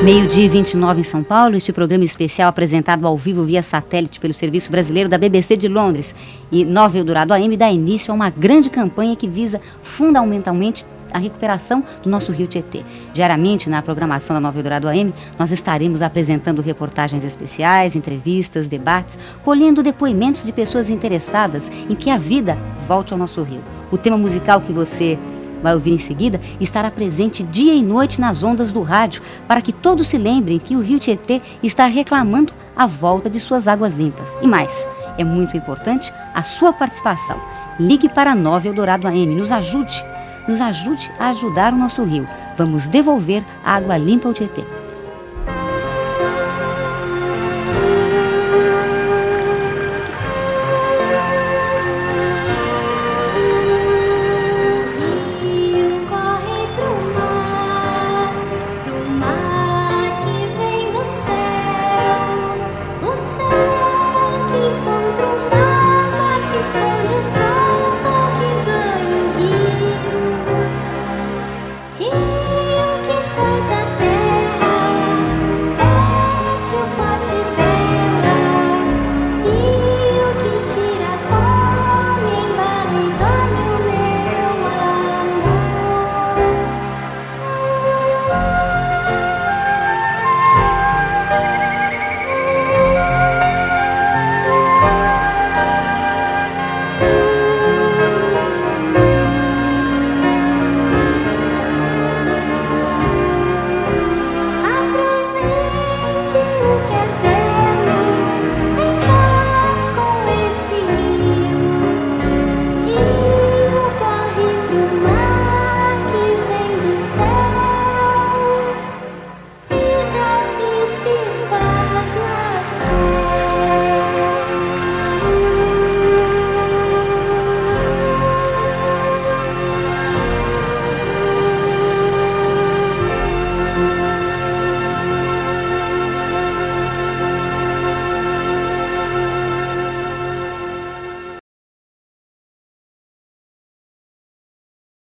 Meio-dia 29 em São Paulo, este programa especial apresentado ao vivo via satélite pelo Serviço Brasileiro da BBC de Londres e Nova Eldorado AM dá início a uma grande campanha que visa fundamentalmente a recuperação do nosso rio Tietê. Diariamente, na programação da Nova Eldorado AM, nós estaremos apresentando reportagens especiais, entrevistas, debates, colhendo depoimentos de pessoas interessadas em que a vida volte ao nosso rio. O tema musical que você vai ouvir em seguida, estará presente dia e noite nas ondas do rádio, para que todos se lembrem que o Rio Tietê está reclamando a volta de suas águas limpas. E mais, é muito importante a sua participação. Ligue para a 9 Eldorado AM, nos ajude, nos ajude a ajudar o nosso rio. Vamos devolver a água limpa ao Tietê.